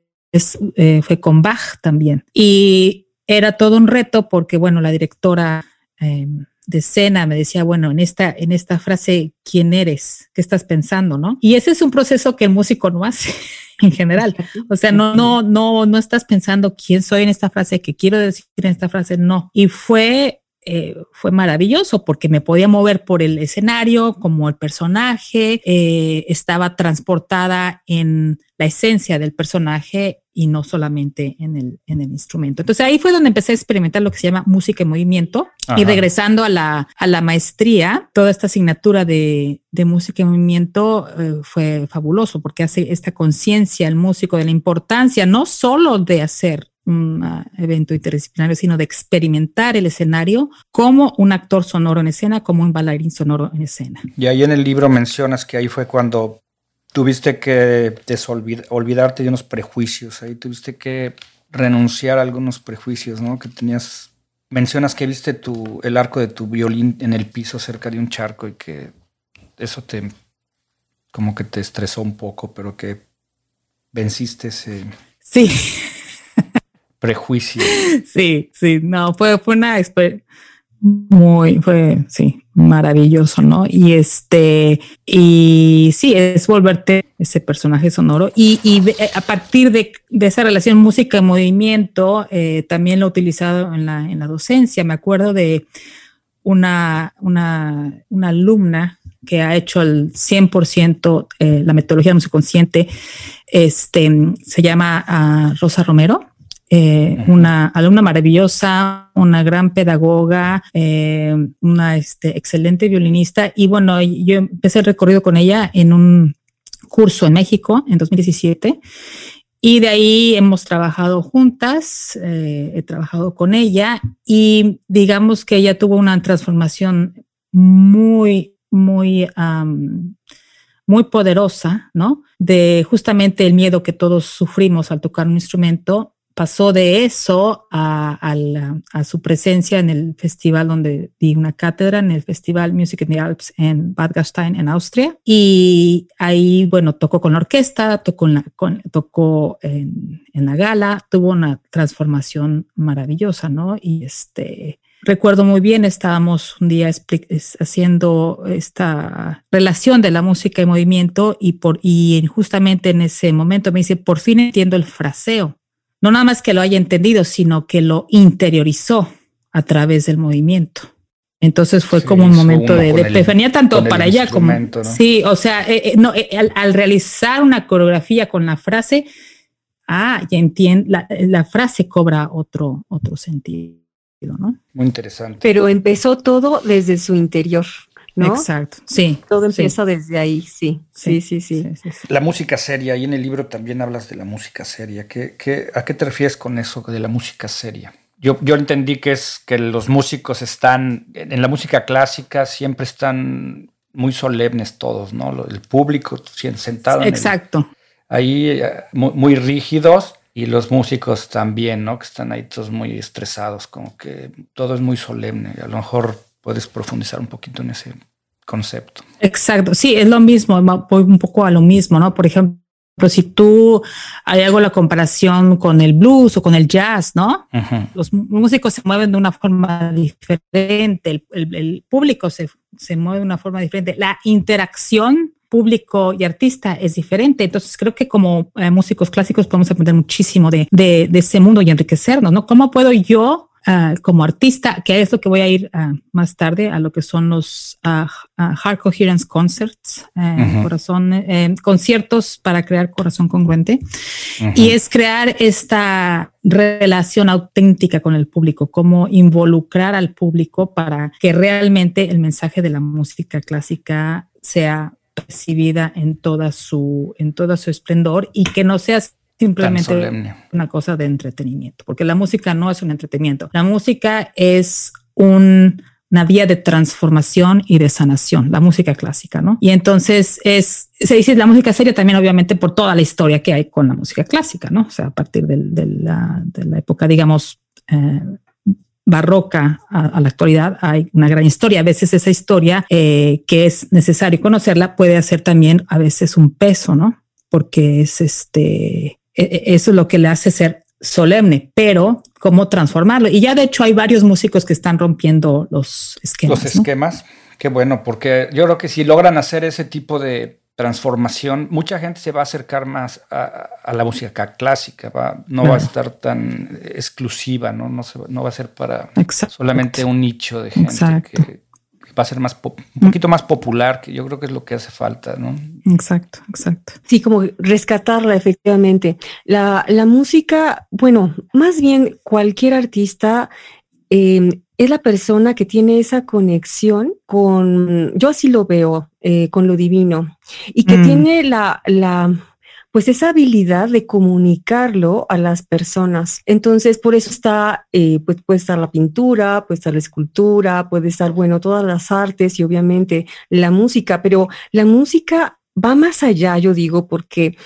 eh, fue con Bach también. Y era todo un reto porque, bueno, la directora em, de escena me decía, bueno, en esta, en esta frase, ¿quién eres? ¿Qué estás pensando? ¿No? Y ese es un proceso que el músico no hace en general. O sea, no, no, no, no estás pensando quién soy en esta frase, qué quiero decir en esta frase, no. Y fue eh, fue maravilloso porque me podía mover por el escenario como el personaje, eh, estaba transportada en la esencia del personaje y no solamente en el, en el instrumento. Entonces ahí fue donde empecé a experimentar lo que se llama música y movimiento. Y regresando a la, a la maestría, toda esta asignatura de, de música y movimiento eh, fue fabuloso porque hace esta conciencia el músico de la importancia no solo de hacer un evento interdisciplinario, sino de experimentar el escenario como un actor sonoro en escena, como un bailarín sonoro en escena. Y ahí en el libro mencionas que ahí fue cuando tuviste que olvidarte de unos prejuicios, ahí tuviste que renunciar a algunos prejuicios, ¿no? Que tenías, mencionas que viste tu, el arco de tu violín en el piso cerca de un charco y que eso te, como que te estresó un poco, pero que venciste ese... Sí prejuicio. Sí, sí, no, fue, fue una experiencia muy, fue, sí, maravilloso, ¿no? Y este, y sí, es volverte ese personaje sonoro. Y, y a partir de, esa relación música movimiento, eh, también lo he utilizado en la, en la docencia. Me acuerdo de una, una, una alumna que ha hecho el 100% eh, la metodología de música consciente, este, se llama ah, Rosa Romero. Una alumna maravillosa, una gran pedagoga, eh, una este, excelente violinista. Y bueno, yo empecé el recorrido con ella en un curso en México en 2017 y de ahí hemos trabajado juntas, eh, he trabajado con ella y digamos que ella tuvo una transformación muy, muy, muy poderosa, ¿no? De justamente el miedo que todos sufrimos al tocar un instrumento pasó de eso a, su presencia en el festival donde di una cátedra, en el Festival Music in the Alps en Bad Gastein, en Austria. Y ahí, bueno, tocó con la orquesta, tocó, en la, en, la gala, tuvo una transformación maravillosa, ¿no? Y este, recuerdo muy bien, estábamos un día haciendo esta relación de la música y movimiento y, por, y justamente en ese momento me dice, por fin entiendo el fraseo no nada más que lo haya entendido, sino que lo interiorizó a través del movimiento. Entonces fue como un momento de, de tanto para ella como sí, o sea, eh, eh, no, eh, al, realizar una coreografía con la frase, ah, ya entiendo, la, la, frase cobra otro otro sentido, ¿no? Muy interesante. Pero empezó todo desde su interior. Exacto, sí. Todo empieza desde ahí, sí. Sí sí, sí La música seria, y en el libro también hablas de la música seria. ¿Qué, qué, a qué te refieres con eso de la música seria? Yo, yo entendí que es que los músicos están, en la música clásica siempre están muy solemnes todos, ¿no? El público sentado. Exacto. ahí eh, muy, muy rígidos y los músicos también, ¿no? Que están ahí todos muy estresados, como que todo es muy solemne. A lo mejor puedes profundizar un poquito en ese concepto. Exacto, sí, es lo mismo, voy un poco a lo mismo, ¿no? Por ejemplo, si tú hago la comparación con el blues o con el jazz, ¿no? Los músicos se mueven de una forma diferente, el, público se, mueve de una forma diferente, la interacción público y artista es diferente. Entonces creo que como eh, músicos clásicos podemos aprender muchísimo de, de, ese mundo y enriquecernos, ¿no? ¿Cómo puedo yo Ah, como artista, que es lo que voy a ir uh, más tarde a lo que son los uh, Heart Coherence Concerts, eh, corazón, eh, conciertos para crear corazón congruente. Y es crear esta relación auténtica con el público, cómo involucrar al público para que realmente el mensaje de la música clásica sea recibida en toda su, en todo su esplendor y que no sea simplemente una cosa de entretenimiento, porque la música no es un entretenimiento. La música es un, una vía de transformación y de sanación, la música clásica, ¿no? Y entonces es, se dice la música seria también, obviamente, por toda la historia que hay con la música clásica, ¿no? O sea, a partir de, la, de la, época, digamos, eh, barroca a, la actualidad hay una gran historia. A veces esa historia eh, que es necesario conocerla puede hacer también a veces un peso, ¿no? Porque es este eso es lo que le hace ser solemne, pero cómo transformarlo. Y ya de hecho hay varios músicos que están rompiendo los esquemas. Los esquemas, qué bueno, porque yo creo que si logran hacer ese tipo de transformación, mucha gente se va a acercar más a, la música clásica, no va a estar tan exclusiva, no, no, no va a ser para solamente un nicho de gente que, va a ser más un poquito más popular, que yo creo que es lo que hace falta, ¿no? Exacto, exacto. Sí, como rescatarla efectivamente. La, la música, bueno, más bien cualquier artista em, es la persona que tiene esa conexión con, yo así lo veo, eh, con lo divino, y que mm. tiene la, la pues esa habilidad de comunicarlo a las personas. Entonces, por eso está, eh, pues puede estar la pintura, puede estar la escultura, puede estar, bueno, todas las artes y obviamente la música, pero la música va más allá, yo digo, porque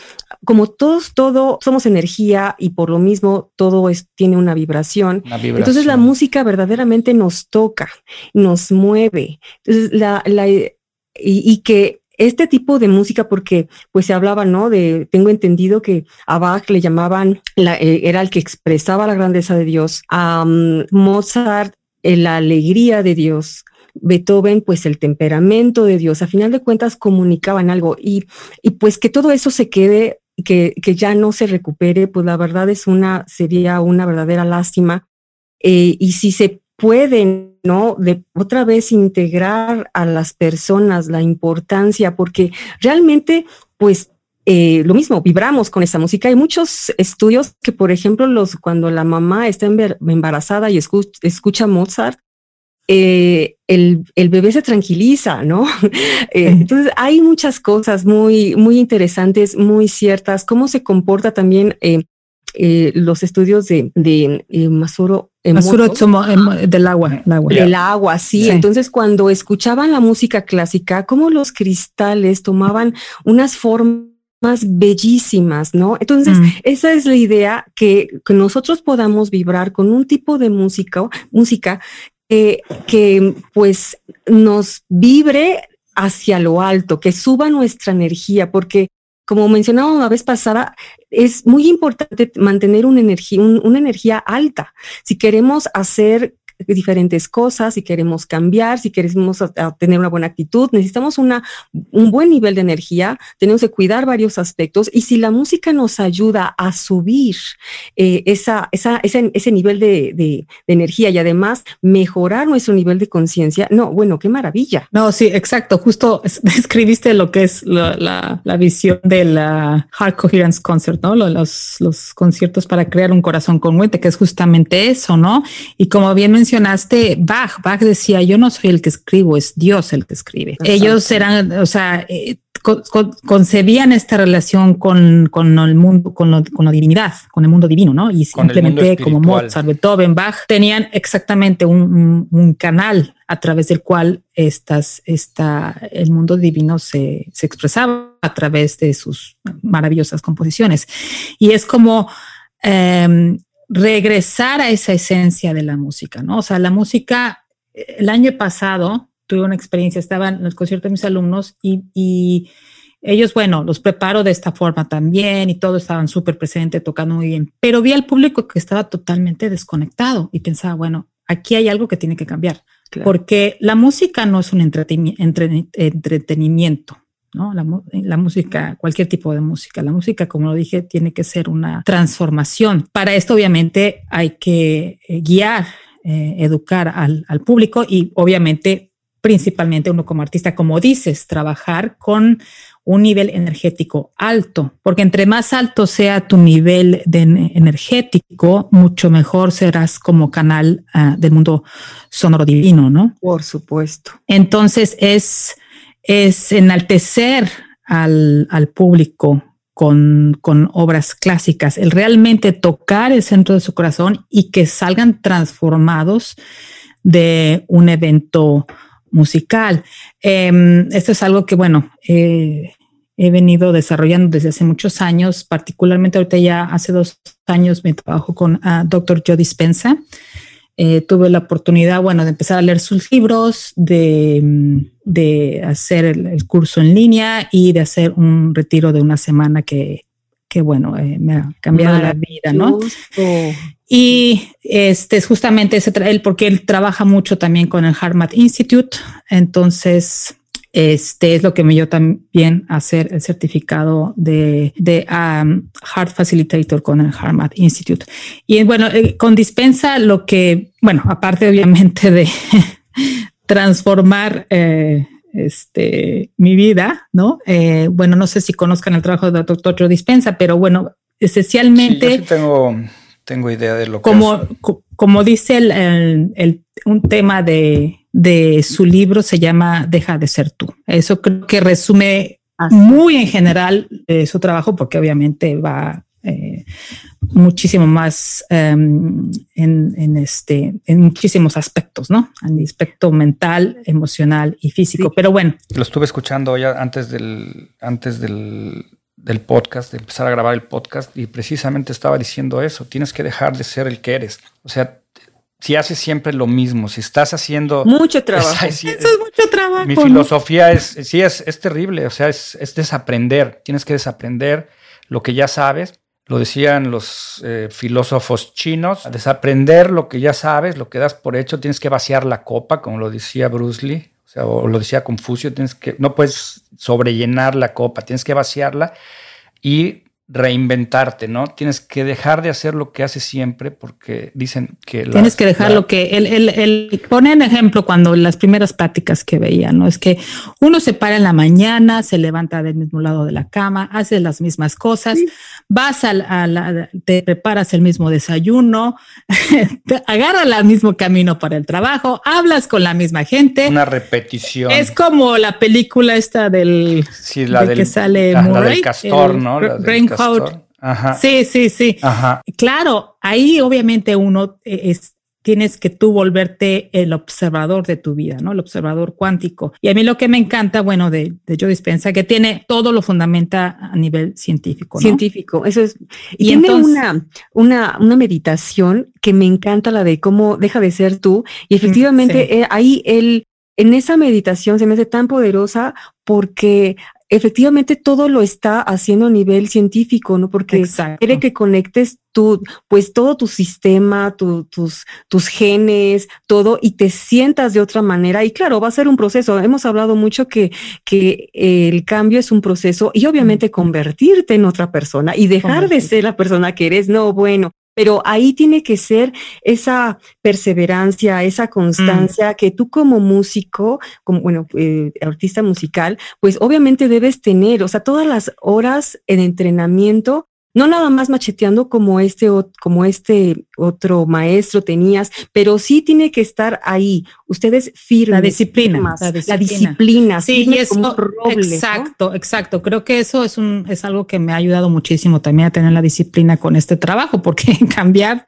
como todos, todo somos energía y por lo mismo todo es, tiene una vibración. Entonces la música verdaderamente nos toca, nos mueve. Entonces la, la y, y que este tipo de música, porque pues se hablaba, ¿no? De, tengo entendido que a Bach le llamaban, la, eh, era el que expresaba la grandeza de Dios, a Mozart eh, la alegría de Dios, Beethoven, pues el temperamento de Dios, a final de cuentas comunicaban algo y, y pues que todo eso se quede, que, que ya no se recupere, pues la verdad es una, sería una verdadera lástima. Eh, y si se pueden ¿no? De otra vez integrar a las personas la importancia, porque realmente, pues, eh, lo mismo, vibramos con esa música. Hay muchos estudios que, por ejemplo, los, cuando la mamá está embarazada y escucha, Mozart, eh, el, el, bebé se tranquiliza, ¿no? Eh, entonces, hay muchas cosas muy, muy interesantes, muy ciertas, cómo se comporta también los estudios de, de Masuro Masuro del agua, el agua. Del agua, sí. Entonces, cuando escuchaban la música clásica, como los cristales tomaban unas formas bellísimas, ¿no? Entonces, mm. esa es la idea, que, nosotros podamos vibrar con un tipo de música, música que pues nos vibre hacia lo alto, que suba nuestra energía, porque como mencionaba la vez pasada, es muy importante mantener una energía, una energía alta. Si queremos hacer diferentes cosas, si queremos cambiar, si queremos tener una buena actitud, necesitamos una, un buen nivel de energía, tenemos que cuidar varios aspectos y si la música nos ayuda a subir eh, esa, esa, ese, ese nivel de, de, energía y además mejorar nuestro nivel de conciencia, no, bueno, qué maravilla. No, sí, exacto, justo escribiste lo que es la, la, visión de la Heart Coherence Concert, ¿no? Los, los conciertos para crear un corazón congruente, que es justamente eso, ¿no? Y como bien mencionaste, mencionaste Bach. Bach decía, yo no soy el que escribo, es Dios el que escribe. Ellos eran, o sea, eh, concebían esta relación con, con el mundo, con, la divinidad, con el mundo divino, ¿no? Y simplemente como Mozart, Beethoven, Bach, tenían exactamente un, un, canal a través del cual estas, esta, el mundo divino se, se expresaba a través de sus maravillosas composiciones. Y es como eh, regresar a esa esencia de la música, ¿no? O sea, la música, el año pasado tuve una experiencia, estaba en el concierto de mis alumnos y, ellos, bueno, los preparo de esta forma también y todos estaban súper presentes, tocando muy bien, pero vi al público que estaba totalmente desconectado y pensaba, bueno, aquí hay algo que tiene que cambiar, porque la música no es un entretenimiento, ¿no? La, música, cualquier tipo de música. La música, como lo dije, tiene que ser una transformación. Para esto, obviamente, hay que eh, guiar, eh, educar al, público y, obviamente, principalmente uno como artista, como dices, trabajar con un nivel energético alto, porque entre más alto sea tu nivel de energético, mucho mejor serás como canal ah, del mundo sonoro divino, ¿no? Por supuesto. Entonces es es enaltecer al, público con, obras clásicas, el realmente tocar el centro de su corazón y que salgan transformados de un evento musical. Em, esto es algo que, bueno, he venido desarrollando desde hace muchos años, particularmente ahorita ya hace dos años me trabajo con uh, ah, Dr. Joe Dispensa. Eh, tuve la oportunidad, bueno, de empezar a leer sus libros, de, hacer el, curso en línea y de hacer un retiro de una semana que, que bueno, eh, me ha cambiado la vida, ¿no? Y este es justamente ese, él, porque él trabaja mucho también con el HeartMath Institute, entonces este es lo que me dio también hacer el certificado de, de um, Heart Facilitator con el HeartMath Institute. Y bueno, eh, con dispensa lo que, bueno, aparte obviamente de transformar eh, este, mi vida, ¿no? Eh, bueno, no sé si conozcan el trabajo del doctor Joe Dispensa, pero bueno, esencialmente... tengo idea de lo que... Como, como dice el, un tema de de su libro se llama Deja de ser tú. Eso creo que resume muy en general su trabajo porque obviamente va eh, muchísimo más em, en, este, en muchísimos aspectos, ¿no? En el aspecto mental, emocional y físico. Pero bueno. Lo estuve escuchando ya antes del, antes del, del podcast, de empezar a grabar el podcast y precisamente estaba diciendo eso. Tienes que dejar de ser el que eres. O sea, si haces siempre lo mismo, si estás haciendo... Mucho trabajo. Eso es mucho trabajo. Mi filosofía es, sí, es, es terrible, o sea, es, es, desaprender, tienes que desaprender lo que ya sabes. Lo decían los eh, filósofos chinos, desaprender lo que ya sabes, lo que das por hecho, tienes que vaciar la copa, como lo decía Bruce Lee, o, sea, o lo decía Confucio, tienes que, no puedes sobrellenar la copa, tienes que vaciarla y reinventarte, ¿no? Tienes que dejar de hacer lo que haces siempre porque dicen que... Tienes que dejar lo que... Él, él, él pone en ejemplo cuando las primeras prácticas que veía, ¿no? Es que uno se para en la mañana, se levanta del mismo lado de la cama, hace las mismas cosas, vas a, la, te preparas el mismo desayuno, te agarras el mismo camino para el trabajo, hablas con la misma gente. Una repetición. Es como la película esta del... Sí, la del, que sale la del castor, ¿no? La del Ajá. Sí, sí, sí. Ajá. Claro, ahí obviamente uno eh, es, tienes que tú volverte el observador de tu vida, ¿no? El observador cuántico. Y a mí lo que me encanta, bueno, de, de Joe Dispensa, que tiene todo lo fundamenta a nivel científico, ¿no? Científico, eso es. Y, tiene una, una, una meditación que me encanta, la de cómo deja de ser tú. Y efectivamente, eh, ahí él, en esa meditación se me hace tan poderosa porque efectivamente todo lo está haciendo a nivel científico, ¿no? Porque quiere que conectes tu, pues todo tu sistema, tus, tus genes, todo, y te sientas de otra manera. Y claro, va a ser un proceso. Hemos hablado mucho que, que el cambio es un proceso y obviamente convertirte en otra persona y dejar de ser la persona que eres. No, bueno, pero ahí tiene que ser esa perseverancia, esa constancia mm. que tú como músico, como, bueno, eh, artista musical, pues obviamente debes tener, o sea, todas las horas en entrenamiento no nada más macheteando como este, como este otro maestro tenías, pero sí tiene que estar ahí. Ustedes firmes. La disciplina. la disciplina. sí, y eso, exacto, exacto. Creo que eso es un, es algo que me ha ayudado muchísimo también a tener la disciplina con este trabajo, porque cambiar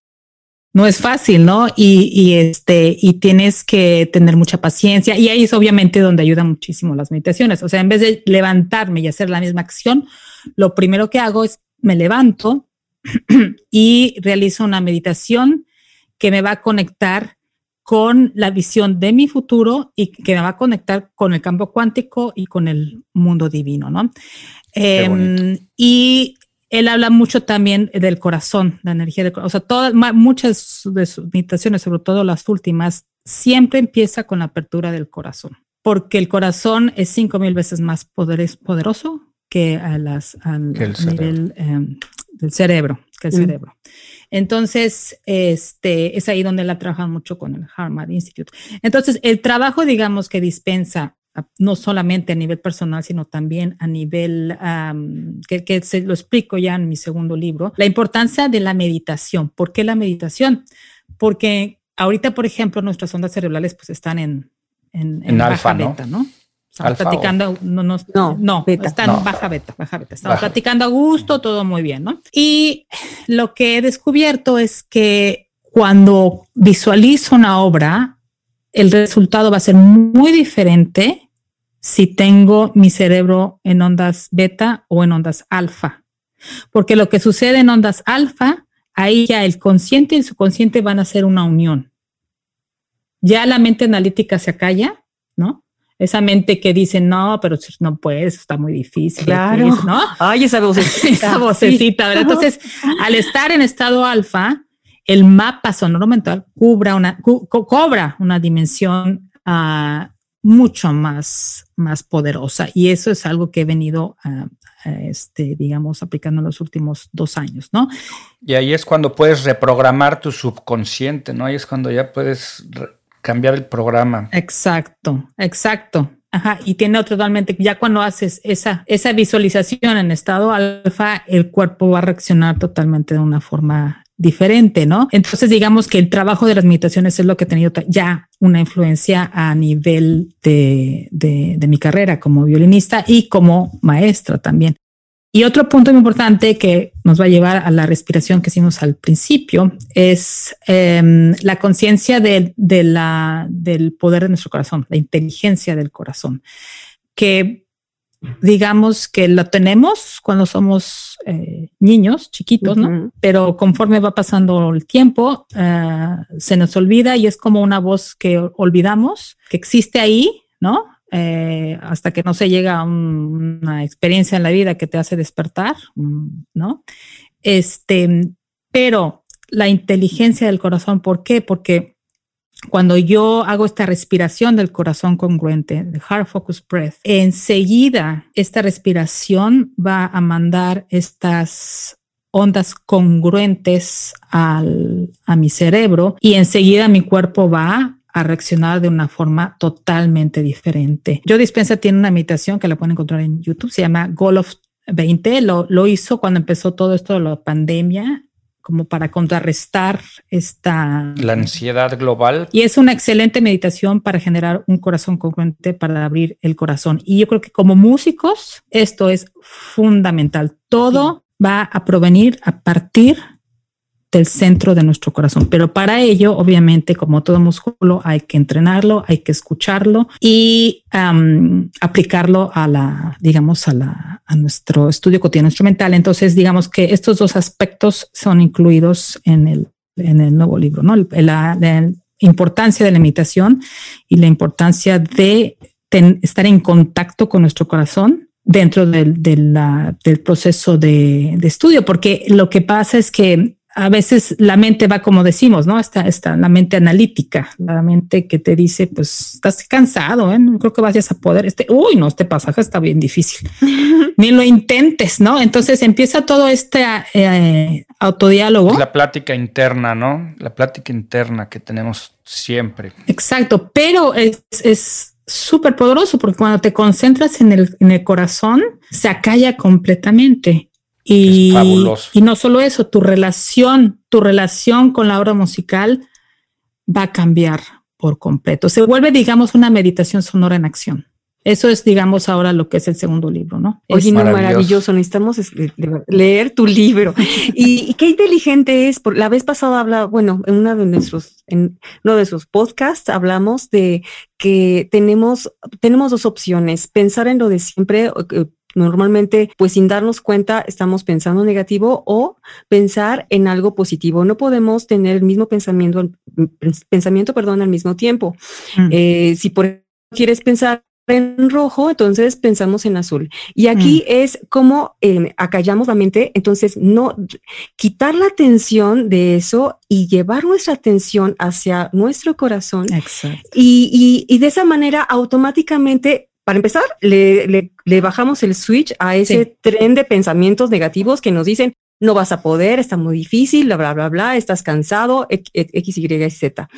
no es fácil, ¿no? Y, y este, y tienes que tener mucha paciencia. Y ahí es obviamente donde ayudan muchísimo las meditaciones. O sea, en vez de levantarme y hacer la misma acción, lo primero que hago es me levanto y realizo una meditación que me va a conectar con la visión de mi futuro y que me va a conectar con el campo cuántico y con el mundo divino, ¿no? Em, y él habla mucho también del corazón, la energía del corazón. O sea, todas, muchas de sus meditaciones, sobre todo las últimas, siempre empieza con la apertura del corazón, porque el corazón es cinco mil veces más poderoso que a las, al nivel em, del cerebro, que el mm. cerebro. Entonces, este, es ahí donde la trabajan mucho con el Harvard Institute. Entonces, el trabajo, digamos, que dispensa no solamente a nivel personal, sino también a nivel, que, que, se lo explico ya en mi segundo libro, la importancia de la meditación. ¿Por qué la meditación? Porque ahorita, por ejemplo, nuestras ondas cerebrales pues están en, en, en, alfa, ¿no? ¿no? Estamos platicando, no, no, no, no está en baja beta, baja beta. Estamos platicando a gusto, todo muy bien, ¿no? Y lo que he descubierto es que cuando visualizo una obra, el resultado va a ser muy diferente si tengo mi cerebro en ondas beta o en ondas alfa. Porque lo que sucede en ondas alfa, ahí ya el consciente y el subconsciente van a hacer una unión. Ya la mente analítica se acalla, ¿no? Esa mente que dice, no, pero no puedes, está muy difícil. Claro. ¿no? Ay, esa vocecita. esa vocecita, ¿verdad? Entonces, al estar en estado alfa, el mapa sonoro mental cubra una, cobra una dimensión uh, mucho más, más poderosa. Y eso es algo que he venido, uh, este, digamos, aplicando en los últimos dos años, ¿no? Y ahí es cuando puedes reprogramar tu subconsciente, ¿no? Ahí es cuando ya puedes cambiar el programa. Exacto, exacto. Ajá, y tiene otro totalmente, ya cuando haces esa, esa visualización en estado alfa, el cuerpo va a reaccionar totalmente de una forma diferente, ¿no? Entonces, digamos que el trabajo de las meditaciones es lo que ha tenido ya una influencia a nivel de, de, de mi carrera como violinista y como maestra también. Y otro punto muy importante que nos va a llevar a la respiración que hicimos al principio es em, la conciencia de, la, del poder de nuestro corazón, la inteligencia del corazón, que digamos que lo tenemos cuando somos eh, niños, chiquitos, ¿no? Pero conforme va pasando el tiempo, eh, se nos olvida y es como una voz que olvidamos, que existe ahí, ¿no? Eh, hasta que no se llega a una experiencia en la vida que te hace despertar, mm, ¿no? Este, pero la inteligencia del corazón, ¿por qué? Porque cuando yo hago esta respiración del corazón congruente, el heart focus breath, enseguida esta respiración va a mandar estas ondas congruentes al, a mi cerebro y enseguida mi cuerpo va a reaccionar de una forma totalmente diferente. Joe Dispensa tiene una meditación que la pueden encontrar en YouTube, se llama Goal of 20, lo, lo hizo cuando empezó todo esto de la pandemia como para contrarrestar esta... La ansiedad global. Y es una excelente meditación para generar un corazón congruente, para abrir el corazón. Y yo creo que como músicos, esto es fundamental. Todo va a provenir a partir del centro de nuestro corazón. Pero para ello, obviamente, como todo músculo, hay que entrenarlo, hay que escucharlo y aplicarlo a la, digamos, a la, a nuestro estudio cotidiano instrumental. Entonces, digamos que estos dos aspectos son incluidos en el, en el nuevo libro, ¿no? La, importancia de la imitación y la importancia de estar en contacto con nuestro corazón dentro del, del, del proceso de, de, estudio, porque lo que pasa es que a veces la mente va como decimos, ¿no? Está, está la mente analítica, la mente que te dice, pues estás cansado, ¿eh? No creo que vayas a poder. Este, uy, no, este pasaje está bien difícil. Ni lo intentes, ¿no? Entonces empieza todo este eh, autodiálogo. la plática interna, ¿no? La plática interna que tenemos siempre. Exacto, pero es, es súper poderoso porque cuando te concentras en el, en el corazón, se acalla completamente. Y, y no solo eso, tu relación, tu relación con la obra musical va a cambiar por completo. Se vuelve, digamos, una meditación sonora en acción. Eso es, digamos, ahora lo que es el segundo libro, ¿no? Oye, maravilloso. Necesitamos leer tu libro. y, qué inteligente es. Por, la vez pasada hablaba, bueno, en uno de nuestros, en uno de sus podcasts hablamos de que tenemos, tenemos dos opciones. Pensar en lo de siempre, normalmente, pues sin darnos cuenta, estamos pensando negativo o pensar en algo positivo. No podemos tener el mismo pensamiento, pensamiento, perdón, al mismo tiempo. Mm. Eh, si por quieres pensar en rojo, entonces pensamos en azul. Y aquí mm. es como eh, acallamos la mente, entonces no quitar la atención de eso y llevar nuestra atención hacia nuestro corazón. Y, y, y de esa manera automáticamente para empezar, le, bajamos el switch a ese tren de pensamientos negativos que nos dicen, no vas a poder, está muy difícil, bla, bla, bla, bla, estás cansado, X, Y, Z.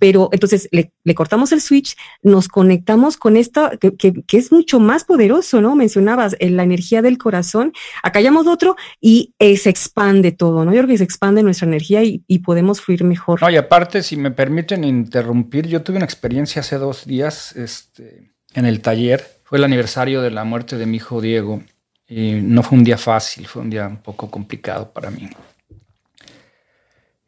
Pero entonces le, cortamos el switch, nos conectamos con esto que, es mucho más poderoso, ¿no? Mencionabas eh, la energía del corazón, acallamos otro y eh, se expande todo, ¿no? Yo creo que se expande nuestra energía y, y podemos fluir mejor. No, y aparte, si me permiten interrumpir, yo tuve una experiencia hace dos días, este en el taller. Fue el aniversario de la muerte de mi hijo Diego y no fue un día fácil, fue un día un poco complicado para mí.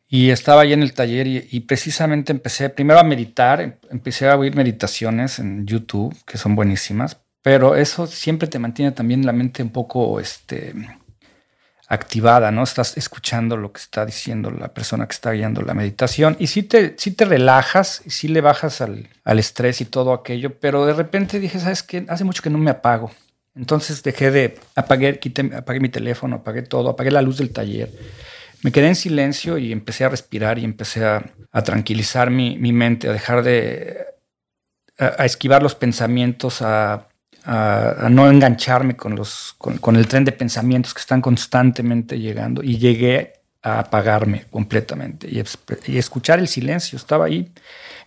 Y estaba ahí en el taller y, precisamente empecé primero a meditar, empecé a oír meditaciones en YouTube, que son buenísimas, pero eso siempre te mantiene también la mente un poco este, activada, ¿no? Estás escuchando lo que está diciendo la persona que está guiando la meditación y sí te, te relajas y sí le bajas al, estrés y todo aquello, pero de repente dije, ¿sabes qué? Hace mucho que no me apago. Entonces dejé de, apagué, quité, mi teléfono, apagué todo, apagué la luz del taller. Me quedé en silencio y empecé a respirar y empecé a, tranquilizar mi, mente, a dejar de, a esquivar los pensamientos, a a, no engancharme con, los, con, el tren de pensamientos que están constantemente llegando y llegué a apagarme completamente y, escuchar el silencio. Estaba ahí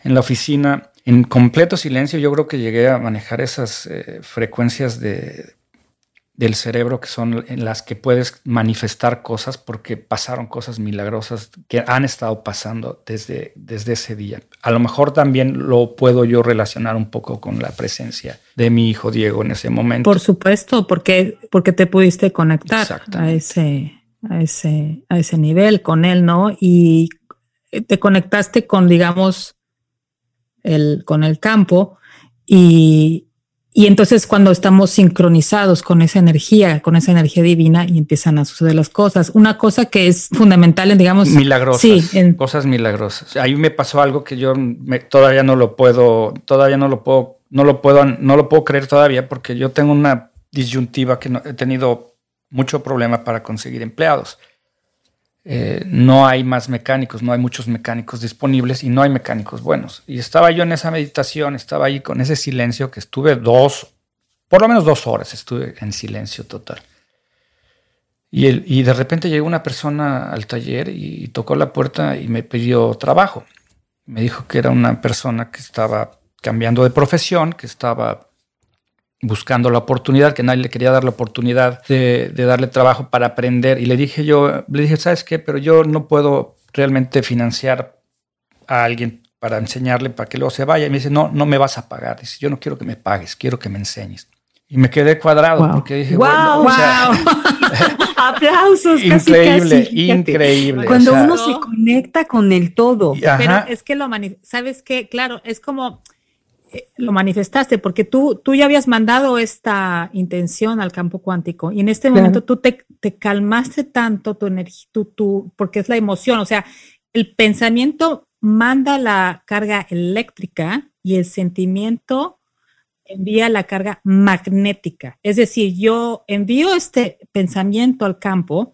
en la oficina en completo silencio. Yo creo que llegué a manejar esas eh, frecuencias de, del cerebro que son en las que puedes manifestar cosas porque pasaron cosas milagrosas que han estado pasando desde, desde ese día. A lo mejor también lo puedo yo relacionar un poco con la presencia de mi hijo Diego en ese momento. Por supuesto, porque, porque te pudiste conectar a ese, a, ese, a ese nivel con él, ¿no? Y te conectaste con, digamos, el, con el campo y, y entonces cuando estamos sincronizados con esa energía, con esa energía divina y empiezan a suceder las cosas. Una cosa que es fundamental en, digamos... Milagrosas. Sí, en, cosas milagrosas. Ahí me pasó algo que yo todavía no lo puedo, todavía no lo puedo, no lo puedo, no lo puedo creer todavía porque yo tengo una disyuntiva que he tenido mucho problema para conseguir empleados. Eh, no hay más mecánicos, no hay muchos mecánicos disponibles y no hay mecánicos buenos. Y estaba yo en esa meditación, estaba ahí con ese silencio que estuve dos, por lo menos dos horas estuve en silencio total. Y, de repente llegó una persona al taller y, tocó la puerta y me pidió trabajo. Me dijo que era una persona que estaba cambiando de profesión, que estaba buscando la oportunidad, que nadie le quería dar la oportunidad de, darle trabajo para aprender. Y le dije yo, le dije, ¿sabes qué? Pero yo no puedo realmente financiar a alguien para enseñarle para que luego se vaya. Y me dice, no, no me vas a pagar. Dice, yo no quiero que me pagues, quiero que me enseñes. Y me quedé cuadrado porque dije, wow, wow. aplausos. Increíble, increíble. Cuando uno se conecta con el todo. Pero es que lo sabes qué, claro, es como lo manifestaste porque tú, tú ya habías mandado esta intención al campo cuántico y en este momento tú te, te, calmaste tanto tu energía, tú, tú, porque es la emoción, o sea, el pensamiento manda la carga eléctrica y el sentimiento envía la carga magnética. Es decir, yo envío este pensamiento al campo,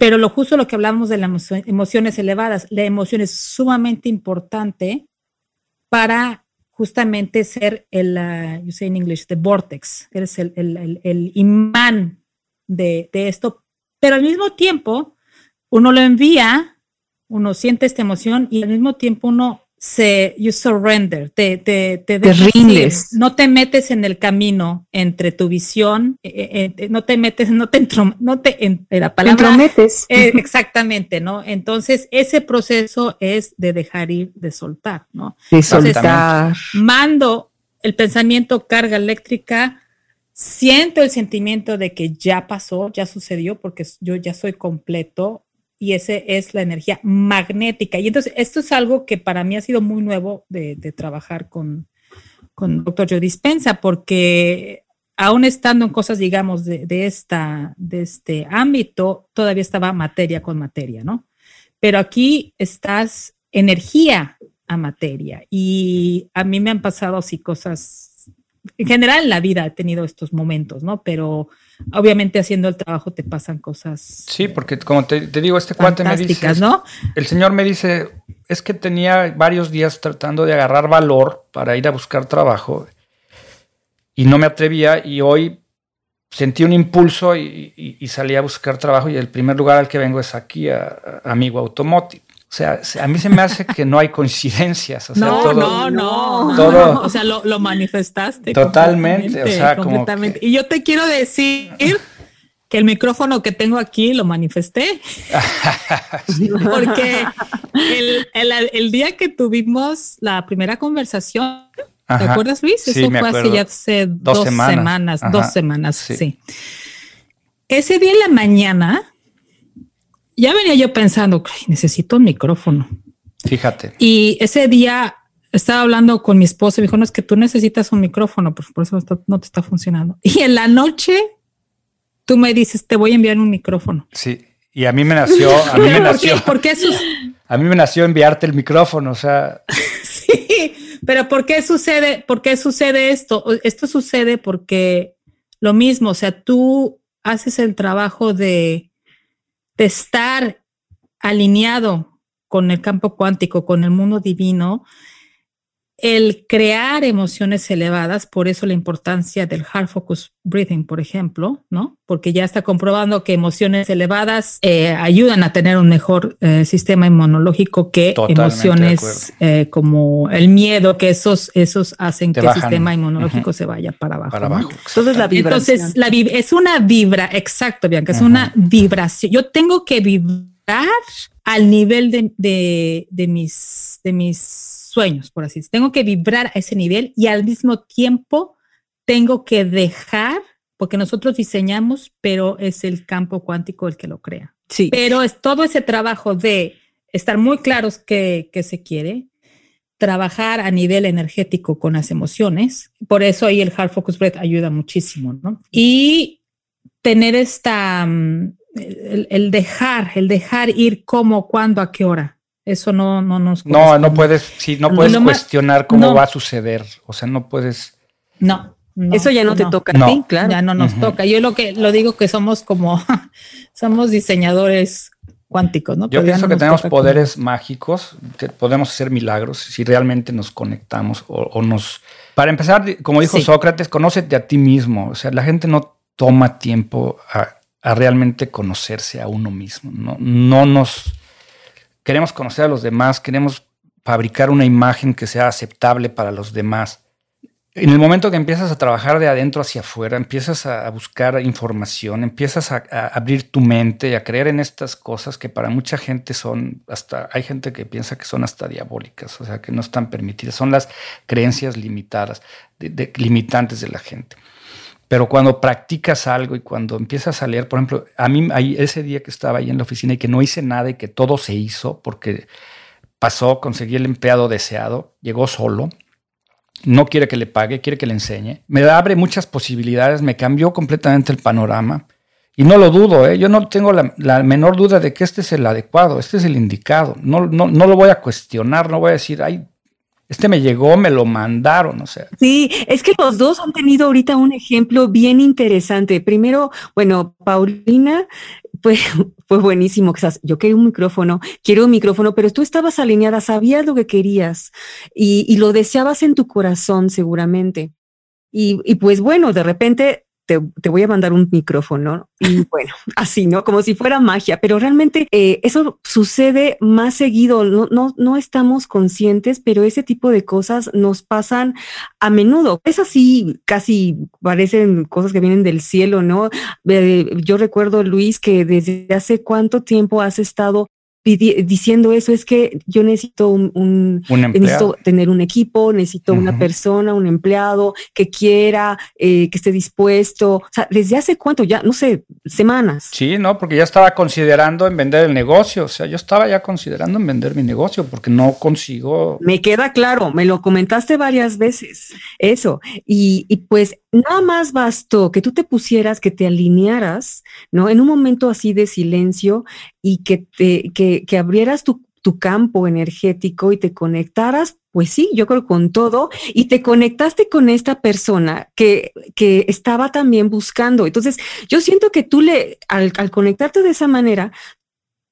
pero lo justo lo que hablamos de las emociones elevadas, la emoción es sumamente importante para justamente ser el, uh, you say in English, the vortex, eres el, el, el, imán de, de, esto, pero al mismo tiempo uno lo envía, uno siente esta emoción y al mismo tiempo uno se, you surrender, te, te, te, rindes. No te metes en el camino entre tu visión, eh, eh, eh, no te metes, no te, no te en, la palabra. Entrometes. exactamente, ¿no? Entonces, ese proceso es de dejar ir, de soltar, ¿no? De soltar. Mando el pensamiento carga eléctrica, siento el sentimiento de que ya pasó, ya sucedió, porque yo ya soy completo, y ese es la energía magnética. Y entonces esto es algo que para mí ha sido muy nuevo de, trabajar con, con Dr. Joe Dispensa, porque aún estando en cosas, digamos, de, esta, de este ámbito, todavía estaba materia con materia, ¿no? Pero aquí estás energía a materia y a mí me han pasado así cosas, en general en la vida he tenido estos momentos, ¿no? Pero obviamente haciendo el trabajo te pasan cosas. Sí, porque como te, digo, este cuate me dice, ¿no? el señor me dice, es que tenía varios días tratando de agarrar valor para ir a buscar trabajo y no me atrevía y hoy sentí un impulso y, salí a buscar trabajo y el primer lugar al que vengo es aquí, a, Amigo Automotive. O sea, a mí se me hace que no hay coincidencias. O sea, no, todo, no, no, todo, O sea, lo, manifestaste. Totalmente. o sea, completamente. Y yo te quiero decir que el micrófono que tengo aquí lo manifesté. Porque el, día que tuvimos la primera conversación, ¿te acuerdas, Luis? Eso fue hace ya hace dos, semanas, dos semanas, sí. Ese día en la mañana ya venía yo pensando, necesito un micrófono. Fíjate. Y ese día estaba hablando con mi esposa y me dijo, no, es que tú necesitas un micrófono, por, por eso no te está funcionando. Y en la noche tú me dices, te voy a enviar un micrófono. Sí, y a mí me nació, a mí me nació. ¿Por qué? eso? A mí me nació enviarte el micrófono, o sea. sí, pero ¿por qué sucede? ¿Por qué sucede esto? Esto sucede porque lo mismo, o sea, tú haces el trabajo de estar alineado con el campo cuántico, con el mundo divino, el crear emociones elevadas, por eso la importancia del hard focus breathing, por ejemplo, ¿no? Porque ya está comprobando que emociones elevadas eh, ayudan a tener un mejor eh, sistema inmunológico que emociones eh, como el miedo, que esos, esos hacen que el sistema inmunológico se vaya para abajo. Para abajo. Entonces la vibración. Entonces la es una vibra, exacto, Bianca, es una vibración. Yo tengo que vibrar al nivel de, de, de mis, de mis sueños, por así decirlo. Tengo que vibrar a ese nivel y al mismo tiempo tengo que dejar, porque nosotros diseñamos, pero es el campo cuántico el que lo crea. Sí. Pero es todo ese trabajo de estar muy claros que, se quiere, trabajar a nivel energético con las emociones. Por eso ahí el Hard Focus Breath ayuda muchísimo, ¿no? Y tener esta, mm, el, el dejar, el dejar ir cómo, cuándo, a qué hora. Eso no, no nos. No, no puedes, sí, no puedes cuestionar cómo va a suceder. O sea, no puedes. No. Eso ya no, te toca a ti, claro. Ya no nos toca. Yo lo que lo digo que somos como, somos diseñadores cuánticos, ¿no? Yo pienso que tenemos poderes mágicos, que podemos hacer milagros si realmente nos conectamos o, nos... Para empezar, como dijo Sócrates, conócete a ti mismo. O sea, la gente no toma tiempo a, realmente conocerse a uno mismo. No, no nos... Queremos conocer a los demás, queremos fabricar una imagen que sea aceptable para los demás en el momento que empiezas a trabajar de adentro hacia afuera, empiezas a, buscar información, empiezas a, abrir tu mente y a creer en estas cosas que para mucha gente son hasta, hay gente que piensa que son hasta diabólicas, o sea, que no están permitidas, son las creencias limitadas, limitantes de la gente. Pero cuando practicas algo y cuando empiezas a leer, por ejemplo, a mí ese día que estaba ahí en la oficina y que no hice nada y que todo se hizo porque pasó, conseguí el empleado deseado, llegó solo, no quiere que le pague, quiere que le enseñe. Me abre muchas posibilidades, me cambió completamente el panorama. Y no lo dudo, ¿eh? yo no tengo la, menor duda de que este es el adecuado, este es el indicado. No, no, no lo voy a cuestionar, no voy a decir, ay, este me llegó, me lo mandaron, o sea. Sí, es que los dos han tenido ahorita un ejemplo bien interesante. Primero, bueno, Paulina fue, fue buenísimo. Yo quería un micrófono, quiero un micrófono, pero tú estabas alineada, sabías lo que querías y, lo deseabas en tu corazón seguramente. Y pues bueno, de repente te, voy a mandar un micrófono y bueno, así, ¿no? Como si fuera magia, pero realmente eh, eso sucede más seguido, no, no, no estamos conscientes, pero ese tipo de cosas nos pasan a menudo. Es así, casi parecen cosas que vienen del cielo, ¿no? Eh, yo recuerdo, Luis, que desde hace cuánto tiempo has estado diciendo eso es que yo necesito un, necesito tener un equipo, necesito una persona, un empleado que quiera, eh, que esté dispuesto. O sea, desde hace cuánto, ya, no sé, semanas. Sí, no, porque ya estaba considerando en vender el negocio. O sea, yo estaba ya considerando en vender mi negocio porque no consigo. Me queda claro, me lo comentaste varias veces, eso. Y, y pues nada más bastó que tú te pusieras, que te alinearas, ¿no? En un momento así de silencio y que te, que, que abrieras tu, tu campo energético y te conectaras, pues sí, yo creo con todo, y te conectaste con esta persona que, que estaba también buscando. Entonces, yo siento que tú le, al, al conectarte de esa manera,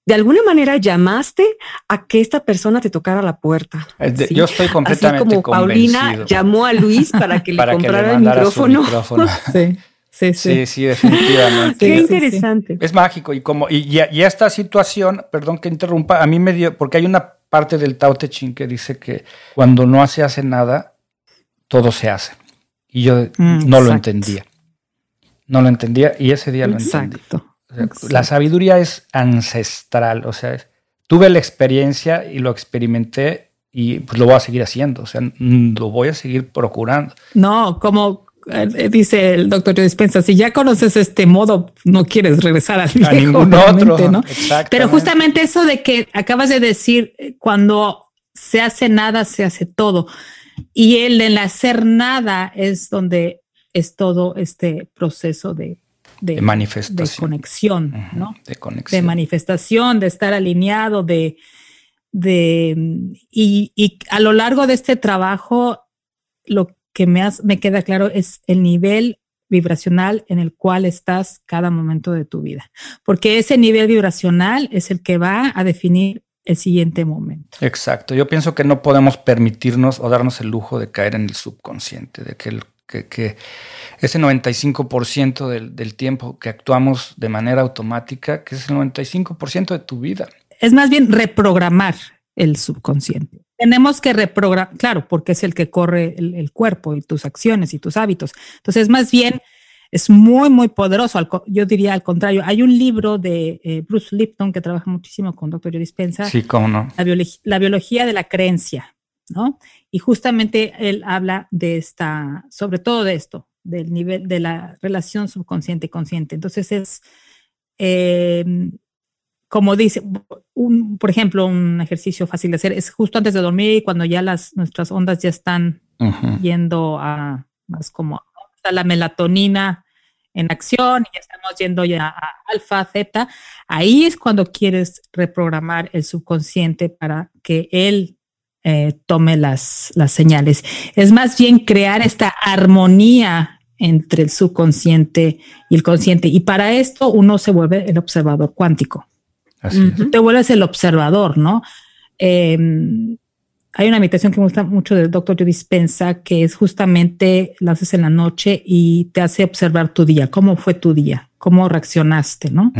de alguna manera llamaste a que esta persona te tocara la puerta. Yo estoy completamente Así como Paulina llamó a Luis para que le comprara el micrófono. sí. Sí, sí. sí, definitivamente. Qué interesante. Es mágico y como y, y, esta situación, perdón que interrumpa, a mí me dio porque hay una parte del Tao Te Ching que dice que cuando no se hace nada, todo se hace. Y yo mm, no lo entendía. No lo entendía y ese día lo entendí. la sabiduría es ancestral, o sea, tuve la experiencia y lo experimenté y pues lo voy a seguir haciendo, o sea, lo voy a seguir procurando. No, como dice el doctor Joe Dispensa, si ya conoces este modo, no quieres regresar al viejo, a ningún otro, ¿no? Pero justamente eso de que acabas de decir, eh, cuando se hace nada, se hace todo. Y el en hacer nada es donde es todo este proceso de, de, manifestación. De conexión, ¿no? De conexión. De manifestación, de estar alineado, de, de y, y a lo largo de este trabajo, lo que me, me queda claro es el nivel vibracional en el cual estás cada momento de tu vida, porque ese nivel vibracional es el que va a definir el siguiente momento. Exacto, yo pienso que no podemos permitirnos o darnos el lujo de caer en el subconsciente, de que, el, que, ese 95% del, del tiempo que actuamos de manera automática, que es el 95% de tu vida. Es más bien reprogramar el subconsciente. Tenemos que reprogramar, claro, porque es el que corre el, cuerpo y tus acciones y tus hábitos. Entonces, más bien, es muy, muy poderoso. Yo diría al contrario. Hay un libro de eh, Bruce Lipton que trabaja muchísimo con Dr. Dispensa. Sí, cómo no. La, biología de la creencia, ¿no? Y justamente él habla de esta, sobre todo de esto, del nivel de la relación subconsciente-consciente. Entonces es, eh, como dice, un, por ejemplo, un ejercicio fácil de hacer es justo antes de dormir y cuando ya las, nuestras ondas ya están yendo a más como a la melatonina en acción y ya estamos yendo ya a alfa, zeta, ahí es cuando quieres reprogramar el subconsciente para que él eh, tome las, las señales. Es más bien crear esta armonía entre el subconsciente y el consciente. Y para esto uno se vuelve el observador cuántico. Así Te vuelves el observador, ¿no? Em, hay una meditación que me gusta mucho del doctor Joe Dispensa, que es justamente la haces en la noche y te hace observar tu día, cómo fue tu día, cómo reaccionaste, ¿no?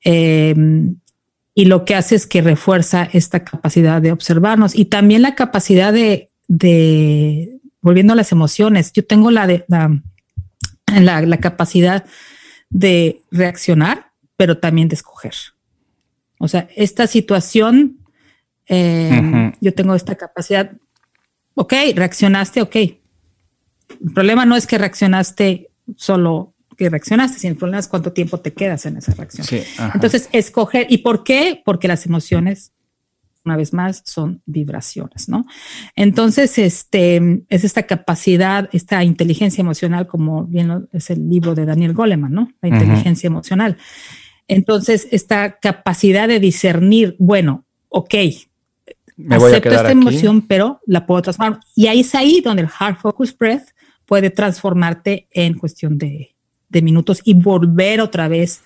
Em, y lo que hace es que refuerza esta capacidad de observarnos y también la capacidad de, de volviendo a las emociones. Yo tengo la, de, la, la capacidad de reaccionar, pero también de escoger. O sea, esta situación eh, yo tengo esta capacidad. Ok, reaccionaste, ok. El problema no es que reaccionaste solo que reaccionaste, sino el problema es cuánto tiempo te quedas en esa reacción. Entonces, escoger. ¿Y por qué? Porque las emociones, una vez más, son vibraciones, ¿no? Entonces, este es esta capacidad, esta inteligencia emocional, como bien es el libro de Daniel Goleman, ¿no? La inteligencia emocional. Entonces, esta capacidad de discernir, bueno, ok, acepto esta emoción, pero la puedo transformar. Y ahí es ahí donde el Hard Focus Breath puede transformarte en cuestión de, minutos y volver otra vez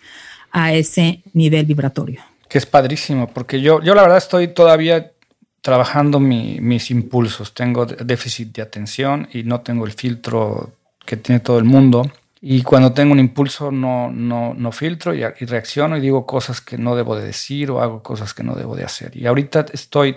a ese nivel vibratorio. Que es padrísimo, porque yo, yo la verdad estoy todavía trabajando mis impulsos. Tengo déficit de atención y no tengo el filtro que tiene todo el mundo. Y cuando tengo un impulso no, no, no filtro y, reacciono y digo cosas que no debo de decir o hago cosas que no debo de hacer. Y ahorita estoy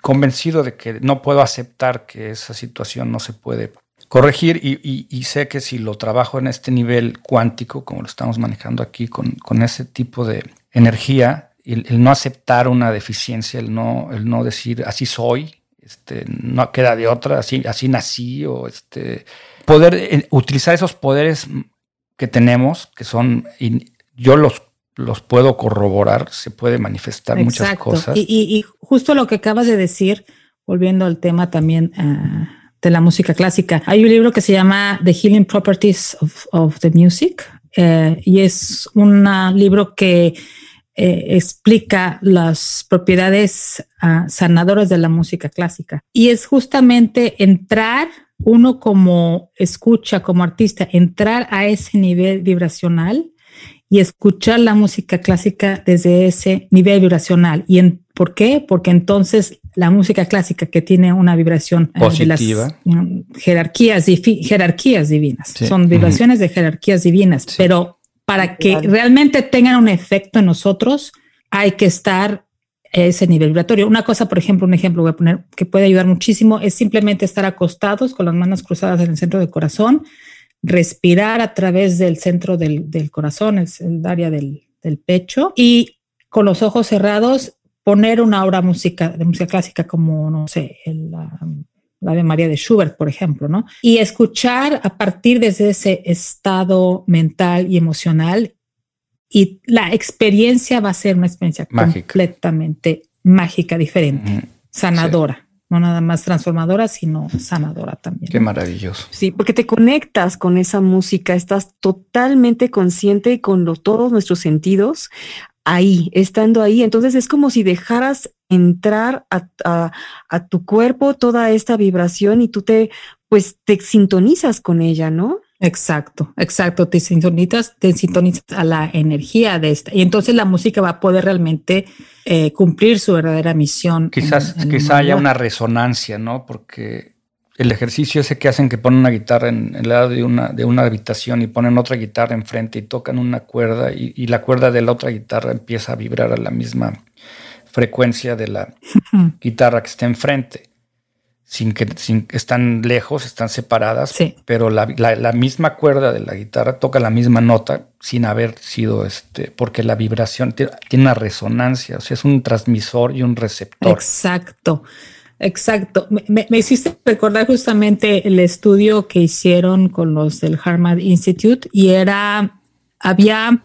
convencido de que no puedo aceptar que esa situación no se puede corregir y, sé que si lo trabajo en este nivel cuántico, como lo estamos manejando aquí, con, ese tipo de energía, el, no aceptar una deficiencia, el no, el no decir así soy, este, no queda de otra, así, así nací, o este, poder eh, utilizar esos poderes que tenemos, que son, yo los los puedo corroborar, se puede manifestar muchas cosas. Y, y, justo lo que acabas de decir, volviendo al tema también uh, de la música clásica, hay un libro que se llama The Healing Properties of, of the Music uh, y es un libro que eh, explica las propiedades uh, sanadoras de la música clásica. Y es justamente entrar, uno como escucha, como artista, entrar a ese nivel vibracional y escuchar la música clásica desde ese nivel vibracional. ¿Y en, por qué? Porque entonces la música clásica que tiene una vibración eh, positiva, de las, mm, jerarquías, jerarquías divinas, son vibraciones de jerarquías divinas, pero para que realmente tengan un efecto en nosotros, hay que estar ese nivel vibratorio. Una cosa, por ejemplo, un ejemplo que puede ayudar muchísimo es simplemente estar acostados con las manos cruzadas en el centro del corazón respirar a través del centro del, corazón, el, el área del, pecho, y con los ojos cerrados poner una obra música, de música clásica como, no sé, la, Ave María de Schubert, por ejemplo, ¿no? Y escuchar a partir de ese estado mental y emocional y la experiencia va a ser una experiencia completamente mágica, diferente, sanadora no nada más transformadora, sino sanadora también. Qué maravilloso. Sí, porque te conectas con esa música, estás totalmente consciente y con todos nuestros sentidos ahí, estando ahí. Entonces es como si dejaras entrar a, a, tu cuerpo toda esta vibración y tú te, pues te sintonizas con ella, ¿no? Exacto, exacto. Te sintonizas, te sintonizas a la energía de esta. Y entonces la música va a poder realmente eh, cumplir su verdadera misión. Quizás, quizá haya una resonancia, ¿no? Porque el ejercicio ese que hacen que ponen una guitarra en el lado de una, de una habitación y ponen otra guitarra enfrente y tocan una cuerda y, y la cuerda de la otra guitarra empieza a vibrar a la misma frecuencia de la guitarra que está enfrente sin que sin, están lejos, están separadas, pero la, misma cuerda de la guitarra toca la misma nota sin haber sido este, porque la vibración tiene una resonancia, o sea, es un transmisor y un receptor. Exacto. Exacto. Me, hiciste recordar justamente el estudio que hicieron con los del Harvard Institute y era, había,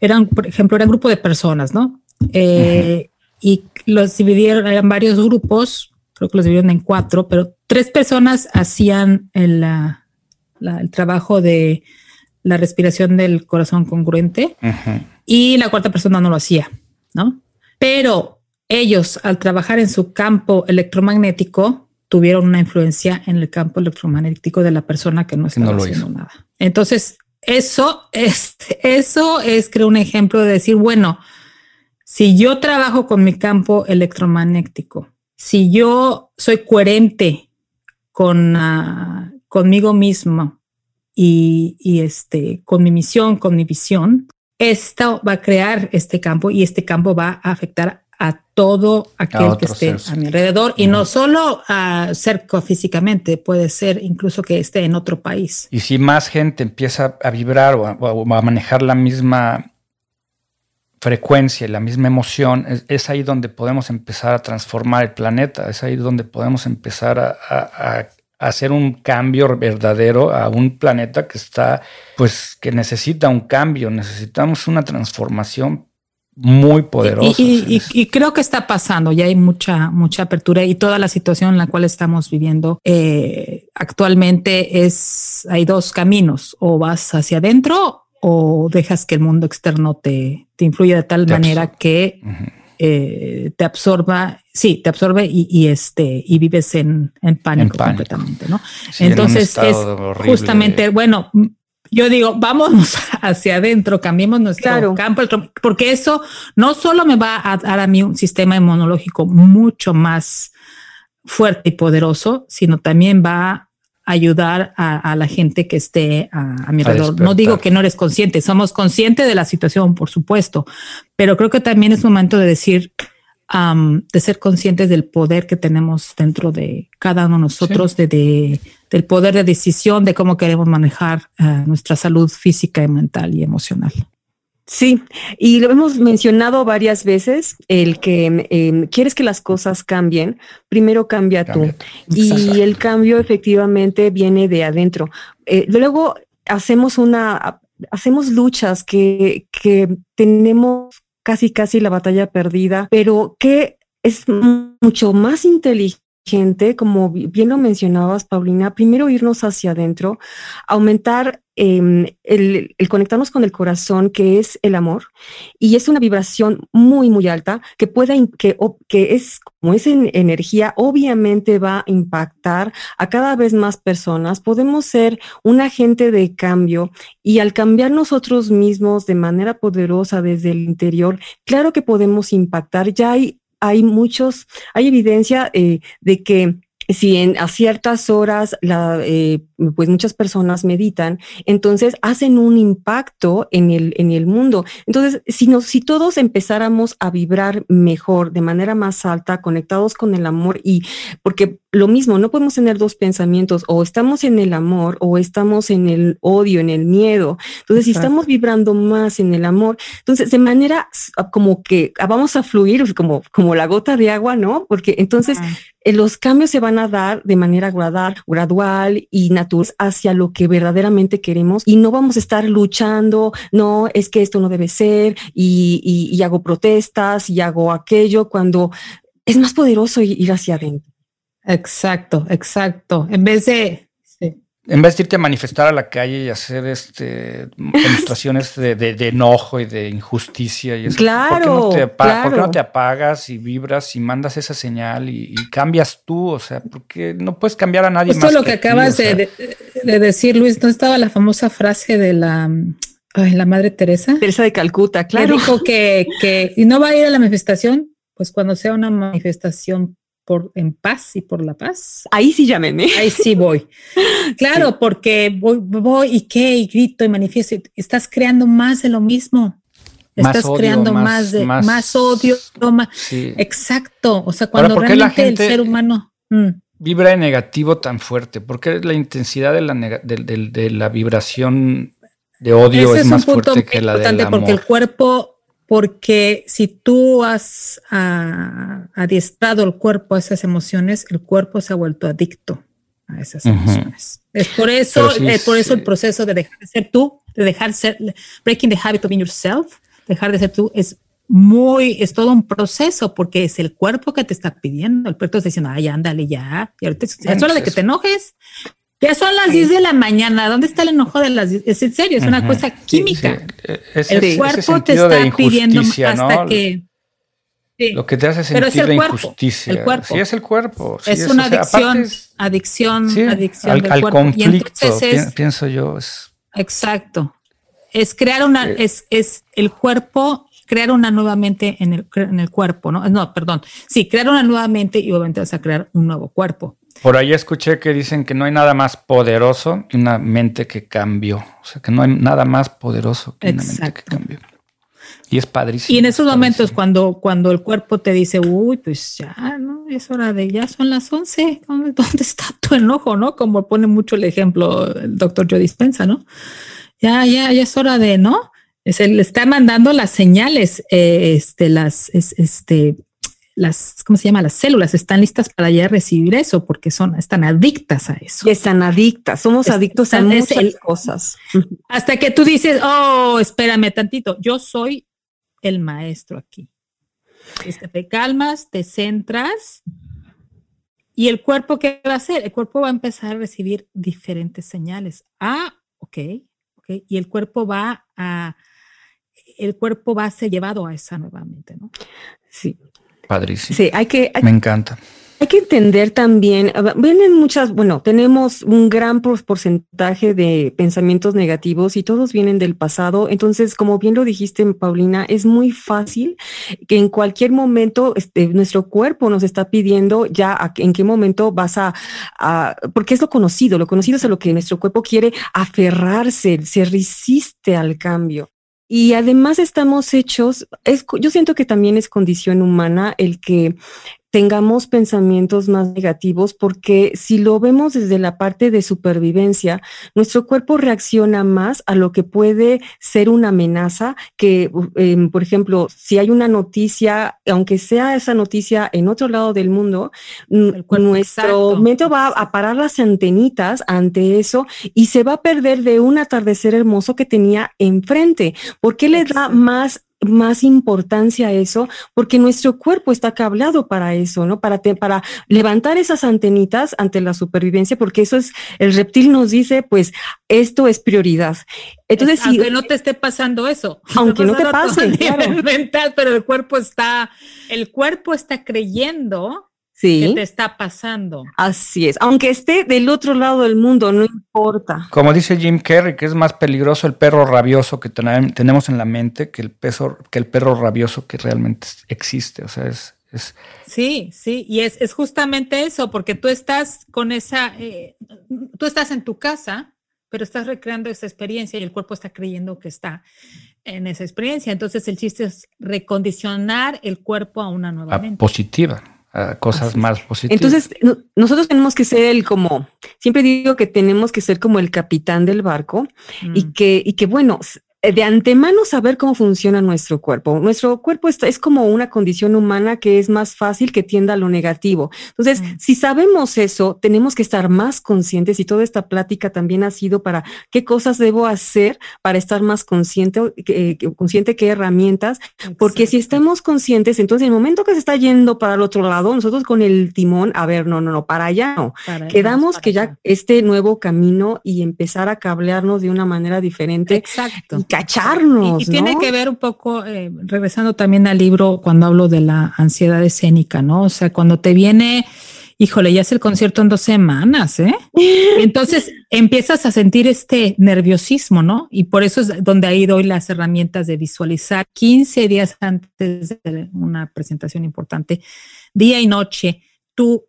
eran, por ejemplo, era un grupo de personas, ¿no? Eh, y los dividieron, eran varios grupos, creo que los dividieron en cuatro, pero tres personas hacían el, el trabajo de la respiración del corazón congruente y la cuarta persona no lo hacía, ¿no? Pero ellos, al trabajar en su campo electromagnético, tuvieron una influencia en el campo electromagnético de la persona que no estaba haciendo nada. Entonces, eso es, eso es, creo, un ejemplo de decir, bueno, Si yo trabajo con mi campo electromagnético, si yo soy coherente con, uh, conmigo mismo y, y, este, con mi misión, con mi visión, esto va a crear este campo y este campo va a afectar a todo aquel que esté a mi alrededor. Y no solo a cerca físicamente, puede ser incluso que esté en otro país. Y si más gente empieza a vibrar o a, o a manejar la misma frecuencia y la misma emoción, es, es, ahí donde podemos empezar a transformar el planeta, es ahí donde podemos empezar a, a, a hacer un cambio verdadero a un planeta que está, pues, que necesita un cambio, necesitamos una transformación muy poderosa. Y, y, y, y, creo que está pasando, ya hay mucha, mucha apertura y toda la situación en la cual estamos viviendo eh, actualmente es, hay dos caminos, o vas hacia adentro o dejas que el mundo externo te, te influya de tal te manera que... Uh -huh eh, te absorba, sí, te absorbe y, y, este y vives en, en, pánico, en pánico, completamente, ¿no? Sí, Entonces es horrible. justamente, bueno, yo digo, vámonos hacia adentro, cambiemos nuestro claro. campo, porque eso no solo me va a dar a mí un sistema inmunológico mucho más fuerte y poderoso, sino también va ayudar a, a, la gente que esté a, a mi alrededor. No digo que no eres consciente, somos conscientes de la situación, por supuesto, pero creo que también es momento de decir, um, de ser conscientes del poder que tenemos dentro de cada uno de nosotros, sí. de, de, del poder de decisión, de cómo queremos manejar uh, nuestra salud física y mental y emocional. Sí, y lo hemos mencionado varias veces, el que eh, quieres que las cosas cambien, primero cambia, cambia tú. Y el cambio efectivamente viene de adentro. Eh, luego hacemos una, hacemos luchas que, que tenemos casi, casi la batalla perdida, pero que es mucho más inteligente gente, como bien lo mencionabas, Paulina, primero irnos hacia adentro, aumentar el, el, conectarnos con el corazón, que es el amor, y es una vibración muy, muy alta, que puede, que, que es como es en energía, obviamente va a impactar a cada vez más personas. Podemos ser un agente de cambio y al cambiar nosotros mismos de manera poderosa desde el interior, claro que podemos impactar. Ya hay hay muchos, hay evidencia eh, de que si en, a ciertas horas la, eh, pues muchas personas meditan, entonces hacen un impacto en el, en el mundo. Entonces, si, nos, si todos empezáramos a vibrar mejor, de manera más alta, conectados con el amor y porque lo mismo, no podemos tener dos pensamientos, o estamos en el amor o estamos en el odio, en el miedo. Entonces, Exacto. si estamos vibrando más en el amor, entonces de manera como que vamos a fluir como, como la gota de agua, ¿no? Porque entonces -huh. los cambios se van a dar de manera gradual, gradual y natural hacia lo que verdaderamente queremos y no vamos a estar luchando, no, es que esto no debe ser y, y, y hago protestas y hago aquello cuando es más poderoso ir hacia adentro. Exacto, exacto. En vez de en vez de irte a manifestar a la calle y hacer este demostraciones de, de, de enojo y de injusticia y eso, claro, ¿por qué, no claro. ¿por qué no te apagas y vibras y mandas esa señal y, y cambias tú? O sea, porque no puedes cambiar a nadie Justo más. lo que, que acabas ti, o sea. de, de, decir, Luis, ¿no estaba la famosa frase de la, ay, la madre Teresa? Teresa de Calcuta, claro. Que dijo que, que y no va a ir a la manifestación, pues cuando sea una manifestación por en paz y por la paz. Ahí sí llámenme. Ahí sí voy. Claro, sí. porque voy, voy y qué, y grito y manifiesto. Estás creando más de lo mismo. Estás odio, creando más, más, de más, más odio, más. Sí. Exacto. O sea, cuando Ahora, realmente el ser humano. Mm. Vibra en negativo tan fuerte. porque la intensidad de la, de, de, de la vibración de odio Ese es, es más fuerte que la del amor? Porque el cuerpo porque si tú has uh, adiestrado el cuerpo a esas emociones, el cuerpo se ha vuelto adicto a esas uh -huh. emociones. Es por eso, sí, es por eso el proceso de dejar de ser tú, de dejar ser, breaking the habit of being yourself, dejar de ser tú es muy, es todo un proceso porque es el cuerpo que te está pidiendo, el cuerpo está diciendo, ay, ándale ya, y ahorita es hora de que te enojes, ya son las 10 de la mañana. ¿Dónde está el enojo de las 10? Es en serio, es una cosa química. Sí, sí. Ese, el cuerpo te está pidiendo hasta ¿no? que. Sí. Lo que te hace sentir Pero es el la cuerpo, injusticia. El cuerpo. Sí, es el cuerpo. Sí, es, es, una o sea, adicción, es, adicción, adicción al, del al cuerpo. conflicto, es, pienso yo. Es, exacto. Es crear una, es, es el cuerpo crear una nueva mente en el, en el cuerpo, ¿no? No, perdón. Sí, crear una nueva mente y obviamente vas a crear un nuevo cuerpo. Por ahí escuché que dicen que no hay nada más poderoso que una mente que cambió. O sea, que no hay nada más poderoso que una mente que cambió. Y es padrísimo. Y en esos momentos cuando, cuando el cuerpo te dice, uy, pues ya, ¿no? Es hora de, ya son las 11, ¿dónde, está tu enojo, no? Como pone mucho el ejemplo el doctor Joe Dispensa, ¿no? Ya, ya, ya es hora de, ¿no? Se le está mandando las señales, eh, este, las, este, las, ¿cómo se llama? Las células están listas para ya recibir eso porque son, están adictas a eso. están adictas, somos adictos a muchas cosas. Hasta que tú dices, oh, espérame tantito, yo soy el maestro aquí. que te calmas, te centras y el cuerpo, ¿qué va a hacer? El cuerpo va a empezar a recibir diferentes señales. Ah, ok, ok. Y el cuerpo va a, el cuerpo va a ser llevado a esa nuevamente, ¿no? Sí. Padrísimo. Sí, hay que. Me encanta. Hay que entender también, ah, vienen muchas, bueno, tenemos un gran porcentaje de pensamientos negativos y todos vienen del pasado. Entonces, como bien lo dijiste, Paulina, es muy fácil que en cualquier momento este, nuestro cuerpo nos está pidiendo ya en qué momento vas a, porque es lo conocido, lo conocido es a lo que nuestro cuerpo quiere aferrarse, se resiste al cambio. Y además estamos hechos, es, yo siento que también es condición humana el que tengamos pensamientos más negativos, porque si lo vemos desde la parte de supervivencia, nuestro cuerpo reacciona más a lo que puede ser una amenaza, que, em, por ejemplo, si hay una noticia, aunque sea esa noticia en otro lado del mundo, nuestro mente va a parar las antenitas ante eso y se va a perder de un atardecer hermoso que tenía enfrente. ¿Por qué le da más más importancia a eso, porque nuestro cuerpo está cableado para eso, ¿no? Para, para levantar esas antenitas ante la supervivencia, porque eso es, el reptil nos dice, pues, esto es prioridad. Entonces, aunque no te esté pasando eso. Aunque no te pase, mental, pero el cuerpo está, el cuerpo está creyendo sí. te está pasando. Así es, aunque esté del otro lado del mundo, no importa. Como dice Jim Carrey, que es más peligroso el perro rabioso que tenemos en la mente que el, peso, que el perro rabioso que realmente existe. O sea, es... es sí, sí, y es, es, justamente eso, porque tú estás con esa, eh, tú estás en tu casa, pero estás recreando esa experiencia y el cuerpo está creyendo que está en esa experiencia. Entonces el chiste es recondicionar el cuerpo a una nueva mente. Positiva cosas más positivas. Entonces, nosotros tenemos que ser el como, siempre digo que tenemos que ser como el capitán del barco y mm. que, y que bueno, de antemano saber cómo funciona nuestro cuerpo. Nuestro cuerpo está, es como una condición humana que es más fácil que tienda a lo negativo. Entonces, mm. si sabemos eso, tenemos que estar más conscientes y toda esta plática también ha sido para qué cosas debo hacer para estar más consciente, eh, consciente qué herramientas, porque si estamos conscientes, entonces en el momento que se está yendo para el otro lado, nosotros con el timón, a ver, no, no, no, para allá no. Quedamos que ya este nuevo camino y empezar a cablearnos de una manera diferente. Exacto cacharnos. Y, tiene que ver un poco, eh, regresando también al libro, cuando hablo de la ansiedad escénica, ¿no? O sea, cuando te viene, híjole, ya es el concierto en dos semanas, ¿eh? Entonces empiezas a sentir este nerviosismo, ¿no? Y por eso es donde ahí doy las herramientas de visualizar 15 días antes de una presentación importante, día y noche, tú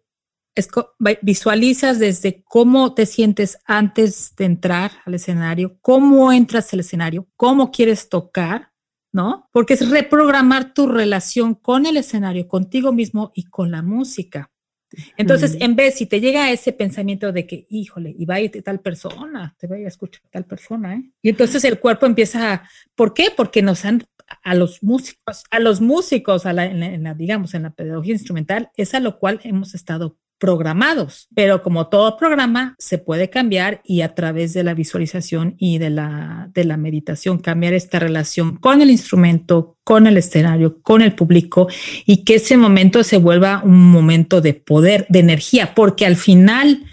visualizas desde cómo te sientes antes de entrar al escenario, cómo entras al escenario, cómo quieres tocar, ¿no? Porque es reprogramar tu relación con el escenario, contigo mismo y con la música. Entonces, en vez, si te llega ese pensamiento de que, híjole, y va a ir tal persona, te voy a escuchar tal persona, ¿eh? Y entonces el cuerpo empieza, a, ¿por qué? Porque nos han, a los músicos, a los músicos, a la, en la, digamos, en la pedagogía instrumental, es a lo cual hemos estado programados, pero como todo programa se puede cambiar y a través de la visualización y de la, de la meditación cambiar esta relación con el instrumento, con el escenario, con el público y que ese momento se vuelva un momento de poder, de energía, porque al final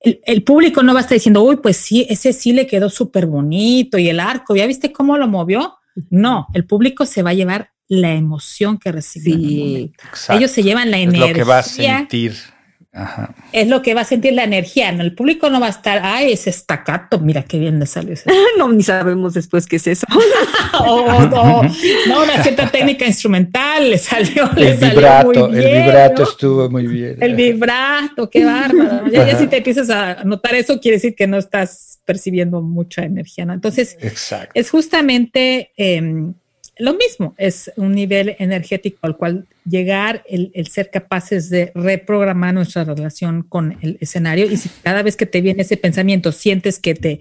el, el público no va a estar diciendo, uy, pues sí, ese sí le quedó súper bonito y el arco, ¿ya viste cómo lo movió? No, el público se va a llevar la emoción que recibe. Ellos se llevan la energía. lo que va a sentir es lo que va a sentir la energía. ¿no? El público no va a estar, ay, ese estacato, mira qué bien le salió ese. no, ni sabemos después qué es eso. o, no, una cierta técnica instrumental le salió, el vibrato, El vibrato estuvo muy bien. El vibrato, qué bárbaro. Ya, ya, si te empiezas a notar eso, quiere decir que no estás percibiendo mucha energía, ¿no? Entonces, es justamente... Em, lo mismo, es un nivel energético al cual llegar, el, ser capaces de reprogramar nuestra relación con el escenario y si cada vez que te viene ese pensamiento sientes que te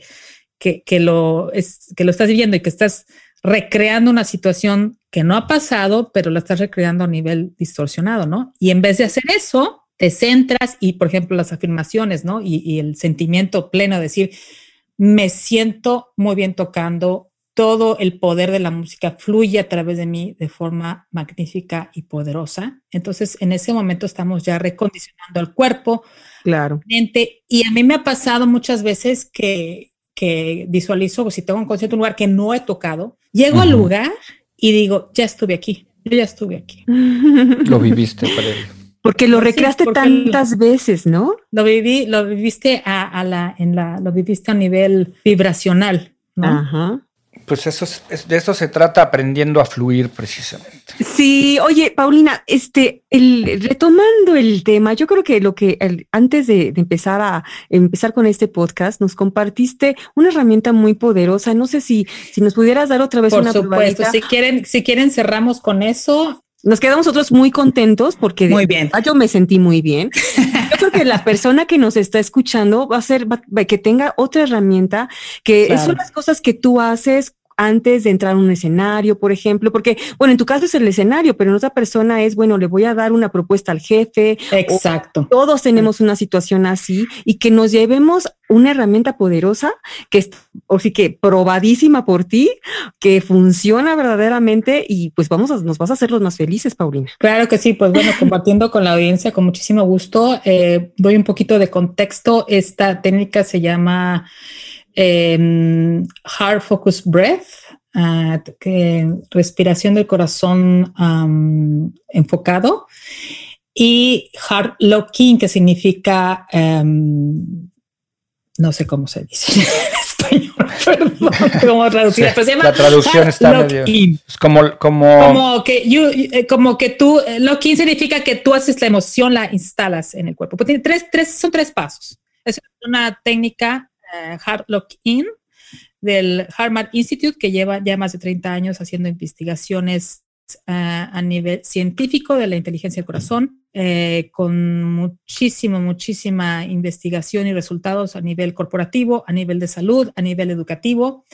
que, lo es, que lo estás viviendo y que estás recreando una situación que no ha pasado, pero la estás recreando a nivel distorsionado, ¿no? Y en vez de hacer eso, te centras y, por ejemplo, las afirmaciones, ¿no? Y, y el sentimiento pleno de decir, me siento muy bien tocando, todo el poder de la música fluye a través de mí de forma magnífica y poderosa. Entonces, en ese momento estamos ya recondicionando el cuerpo. Claro. Mente, y a mí me ha pasado muchas veces que, que visualizo, si tengo un concierto un lugar que no he tocado, llego al lugar y digo, ya estuve aquí, yo ya estuve aquí. Lo viviste, para Porque lo recreaste tantas veces, ¿no? Lo viví, lo viviste a, la, en la, lo viviste a nivel vibracional, ¿no? Ajá. Pues eso es, de eso se trata aprendiendo a fluir precisamente. Sí, oye, Paulina, este, el, retomando el tema, yo creo que lo que antes de, empezar a empezar con este podcast, nos compartiste una herramienta muy poderosa. No sé si, si nos pudieras dar otra vez Por una supuesto, si quieren, si quieren cerramos con eso. Nos quedamos nosotros muy contentos porque muy bien. yo me sentí muy bien. Yo creo que la persona que nos está escuchando va a ser que tenga otra herramienta que son las cosas que tú haces antes de entrar a un escenario, por ejemplo, porque, bueno, en tu caso es el escenario, pero en otra persona es, bueno, le voy a dar una propuesta al jefe. Exacto. Todos tenemos una situación así y que nos llevemos una herramienta poderosa que es, o sí que probadísima por ti, que funciona verdaderamente y pues vamos a, nos vas a hacer los más felices, Paulina. Claro que sí, pues bueno, compartiendo con la audiencia con muchísimo gusto, eh, doy un poquito de contexto. Esta técnica se llama Em, heart Focus Breath, ah, respiración del corazón enfocado, y Heart Locking, que significa, em, no sé cómo se dice en español, perdón, cómo traducir, la traducción está medio, es como, como, como que, eh, como que tú, eh, Locking significa que tú haces la emoción, la instalas en el cuerpo. Pues tiene tres, tres, son tres pasos. Es una técnica uh, Heart Lock In del Harvard Institute, que lleva ya más de 30 años haciendo investigaciones eh, a nivel científico de la inteligencia del corazón, eh, con muchísimo, muchísima investigación y resultados a nivel corporativo, a nivel de salud, a nivel educativo.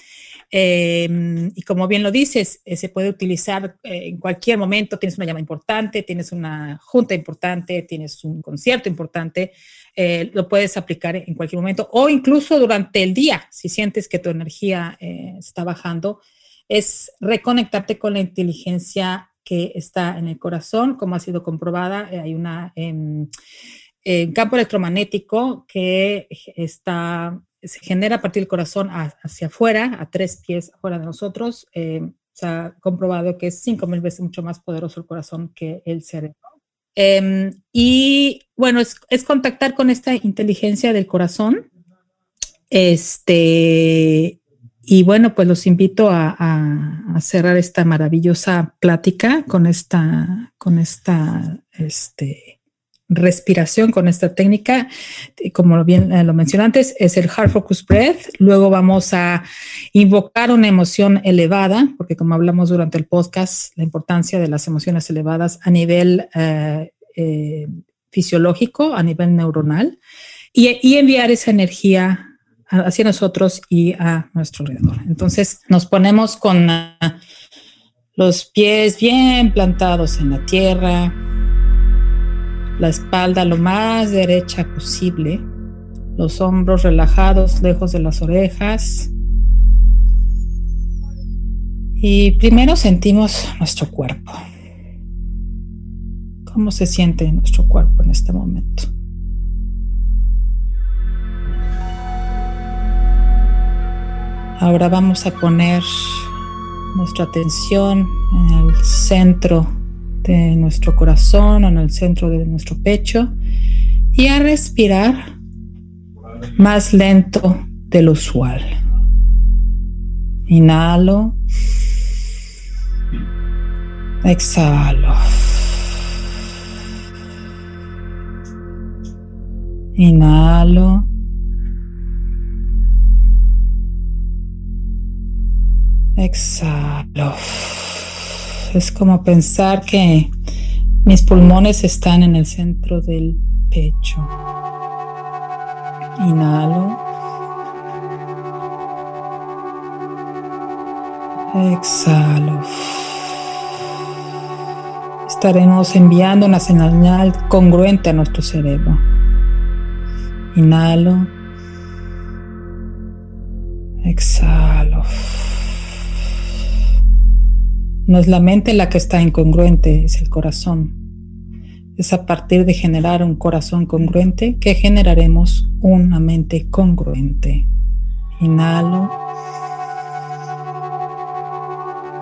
Em, y como bien lo dices, se puede utilizar en cualquier momento. Tienes una llama importante, tienes una junta importante, tienes un concierto importante. Eh, lo puedes aplicar en cualquier momento o incluso durante el día, si sientes que tu energía eh, está bajando, es reconectarte con la inteligencia que está en el corazón, como ha sido comprobada. Eh, hay una em, campo electromagnético que está, se genera a partir del corazón hacia afuera, a tres pies afuera de nosotros. se ha comprobado que es cinco mil veces mucho más poderoso el corazón que el cerebro. Em, y bueno, es, contactar con esta inteligencia del corazón. Este, y bueno, pues los invito a, cerrar esta maravillosa plática con esta, con esta, este, respiración, con esta técnica. Como bien eh, lo mencioné antes, es el Heart Focus Breath. Luego vamos a invocar una emoción elevada, porque como hablamos durante el podcast, la importancia de las emociones elevadas a nivel eh, eh, fisiológico, a nivel neuronal, y, enviar esa energía hacia nosotros y a nuestro alrededor. Entonces nos ponemos con los pies bien plantados en la tierra, la espalda lo más derecha posible, los hombros relajados lejos de las orejas. Y primero sentimos nuestro cuerpo. ¿Cómo se siente nuestro cuerpo en este momento? Ahora vamos a poner nuestra atención en el centro de nuestro corazón, en el centro de nuestro pecho y a respirar más lento de lo usual. Inhalo. Exhalo. Inhalo. Exhalo. Es como pensar que mis pulmones están en el centro del pecho. Inhalo. Exhalo. Estaremos enviando una señal congruente a nuestro cerebro. Inhalo. Exhalo. No es la mente la que está incongruente, es el corazón. Es a partir de generar un corazón congruente que generaremos una mente congruente. Inhalo.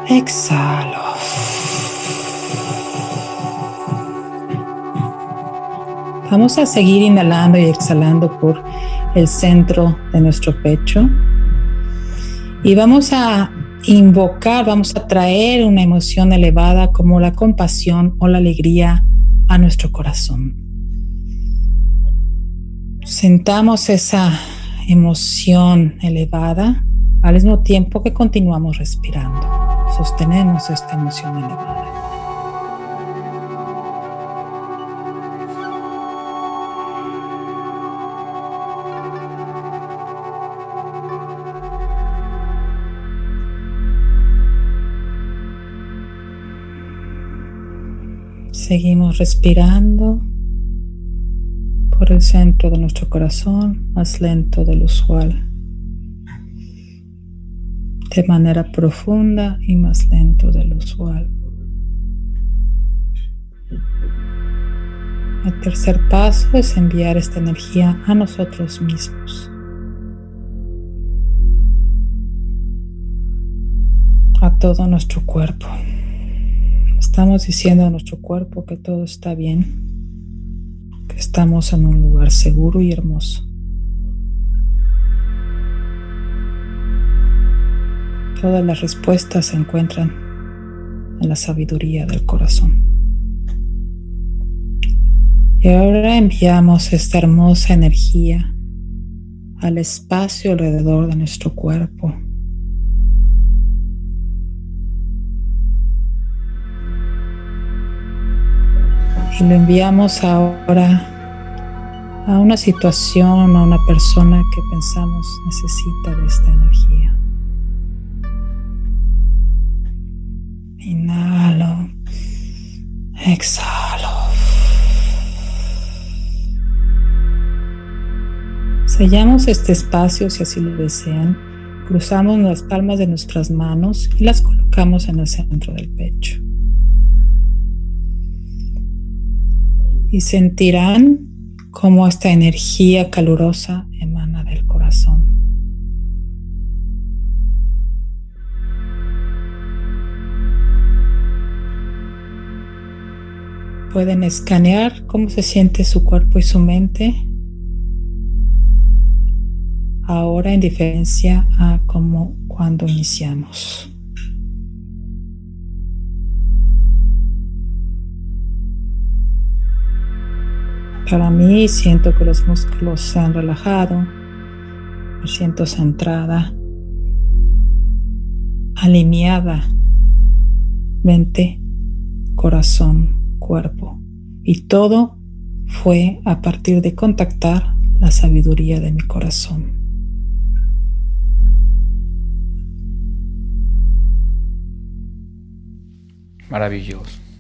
Exhalo. Vamos a seguir inhalando y exhalando por el centro de nuestro pecho. Y vamos a invocar, vamos a traer una emoción elevada como la compasión o la alegría a nuestro corazón. Sentamos esa emoción elevada al mismo tiempo que continuamos respirando. Sostenemos esta emoción elevada. Seguimos respirando por el centro de nuestro corazón, más lento de lo usual. De manera profunda y más lento de lo usual. El tercer paso es enviar esta energía a nosotros mismos. A todo nuestro cuerpo. Estamos diciendo a nuestro cuerpo que todo está bien, que estamos en un lugar seguro y hermoso. Todas las respuestas se encuentran en la sabiduría del corazón. Y ahora enviamos esta hermosa energía al espacio alrededor de nuestro cuerpo y lo enviamos ahora a una situación, a una persona que pensamos necesita de esta energía. Inhalo, exhalo. Sellamos este espacio si así lo desean. Cruzamos las palmas de nuestras manos y las colocamos en el centro del pecho. Y sentirán cómo esta energía calurosa emana del corazón. Pueden escanear cómo se siente su cuerpo y su mente ahora en diferencia a como cuando iniciamos. Para mí siento que los músculos se han relajado, me siento centrada, alineada, mente, corazón, cuerpo. Y todo fue a partir de contactar la sabiduría de mi corazón. Maravilloso.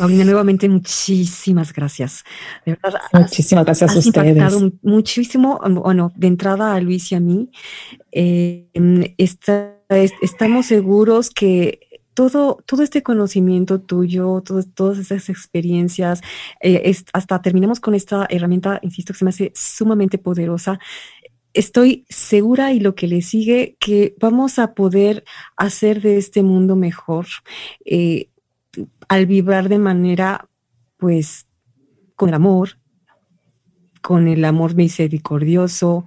Paulina, nuevamente muchísimas gracias. De verdad, muchísimas gracias a ustedes. muchísimo, bueno, de entrada a Luis y a mí. Em, estamos seguros que todo, todo este conocimiento tuyo, todas esas experiencias, eh, hasta terminamos con esta herramienta, insisto, que se me hace sumamente poderosa. Estoy segura y lo que le sigue, que vamos a poder hacer de este mundo mejor. Eh, al vibrar de manera, pues, con el amor, con el amor misericordioso,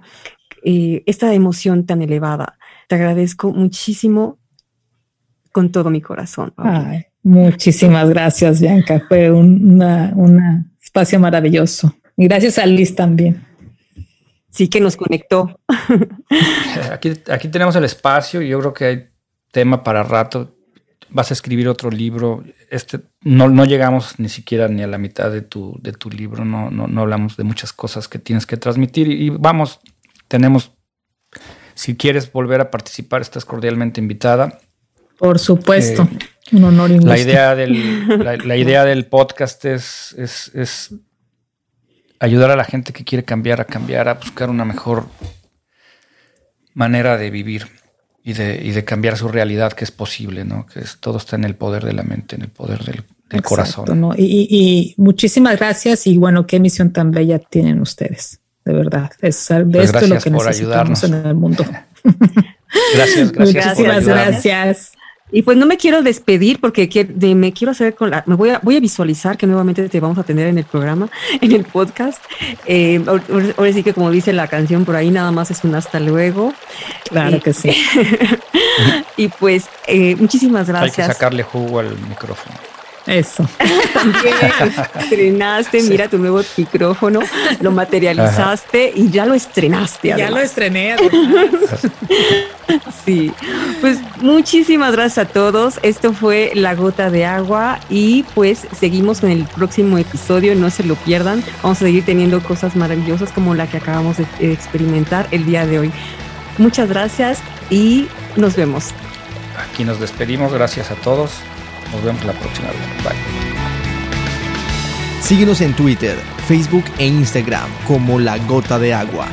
eh, esta emoción tan elevada. Te agradezco muchísimo con todo mi corazón. muchísimas gracias, Bianca. Fue un una, espacio maravilloso. Y gracias a Liz también. Sí, que nos conectó. Aquí, aquí tenemos el espacio y yo creo que hay tema para rato. Vas a escribir otro libro. Este, no, no llegamos ni siquiera ni a la mitad de tu, de tu libro. No, no, no hablamos de muchas cosas que tienes que transmitir. Y, vamos, tenemos, si quieres volver a participar, estás cordialmente invitada. Por supuesto, eh, un honor La idea del, la, idea del podcast es, es, es ayudar a la gente que quiere cambiar a cambiar, a buscar una mejor manera de vivir y de, y de cambiar su realidad, que es posible, ¿no? Que es, todo está en el poder de la mente, en el poder del, corazón. ¿no? Y, muchísimas gracias y bueno, qué misión tan bella tienen ustedes, de verdad. Es de pues esto lo que necesitamos en el mundo. gracias, gracias. Gracias, gracias. Y pues no me quiero despedir porque me quiero hacer con la, me voy a, voy a visualizar que nuevamente te vamos a tener en el programa, en el podcast. Eh, ahora, sí que como dice la canción por ahí, nada más es un hasta luego. Claro que sí. y pues eh, muchísimas gracias. Hay que sacarle jugo al micrófono. Eso. También estrenaste, mira tu nuevo micrófono, lo materializaste y ya lo estrenaste. Ya lo estrené. sí, pues muchísimas gracias a todos. Esto fue La Gota de Agua y pues seguimos con el próximo episodio, no se lo pierdan. Vamos a seguir teniendo cosas maravillosas como la que acabamos de experimentar el día de hoy. Muchas gracias y nos vemos. Aquí nos despedimos, gracias a todos. Nos vemos la próxima vez. Bye. Síguenos en Twitter, Facebook e Instagram como La Gota de Agua.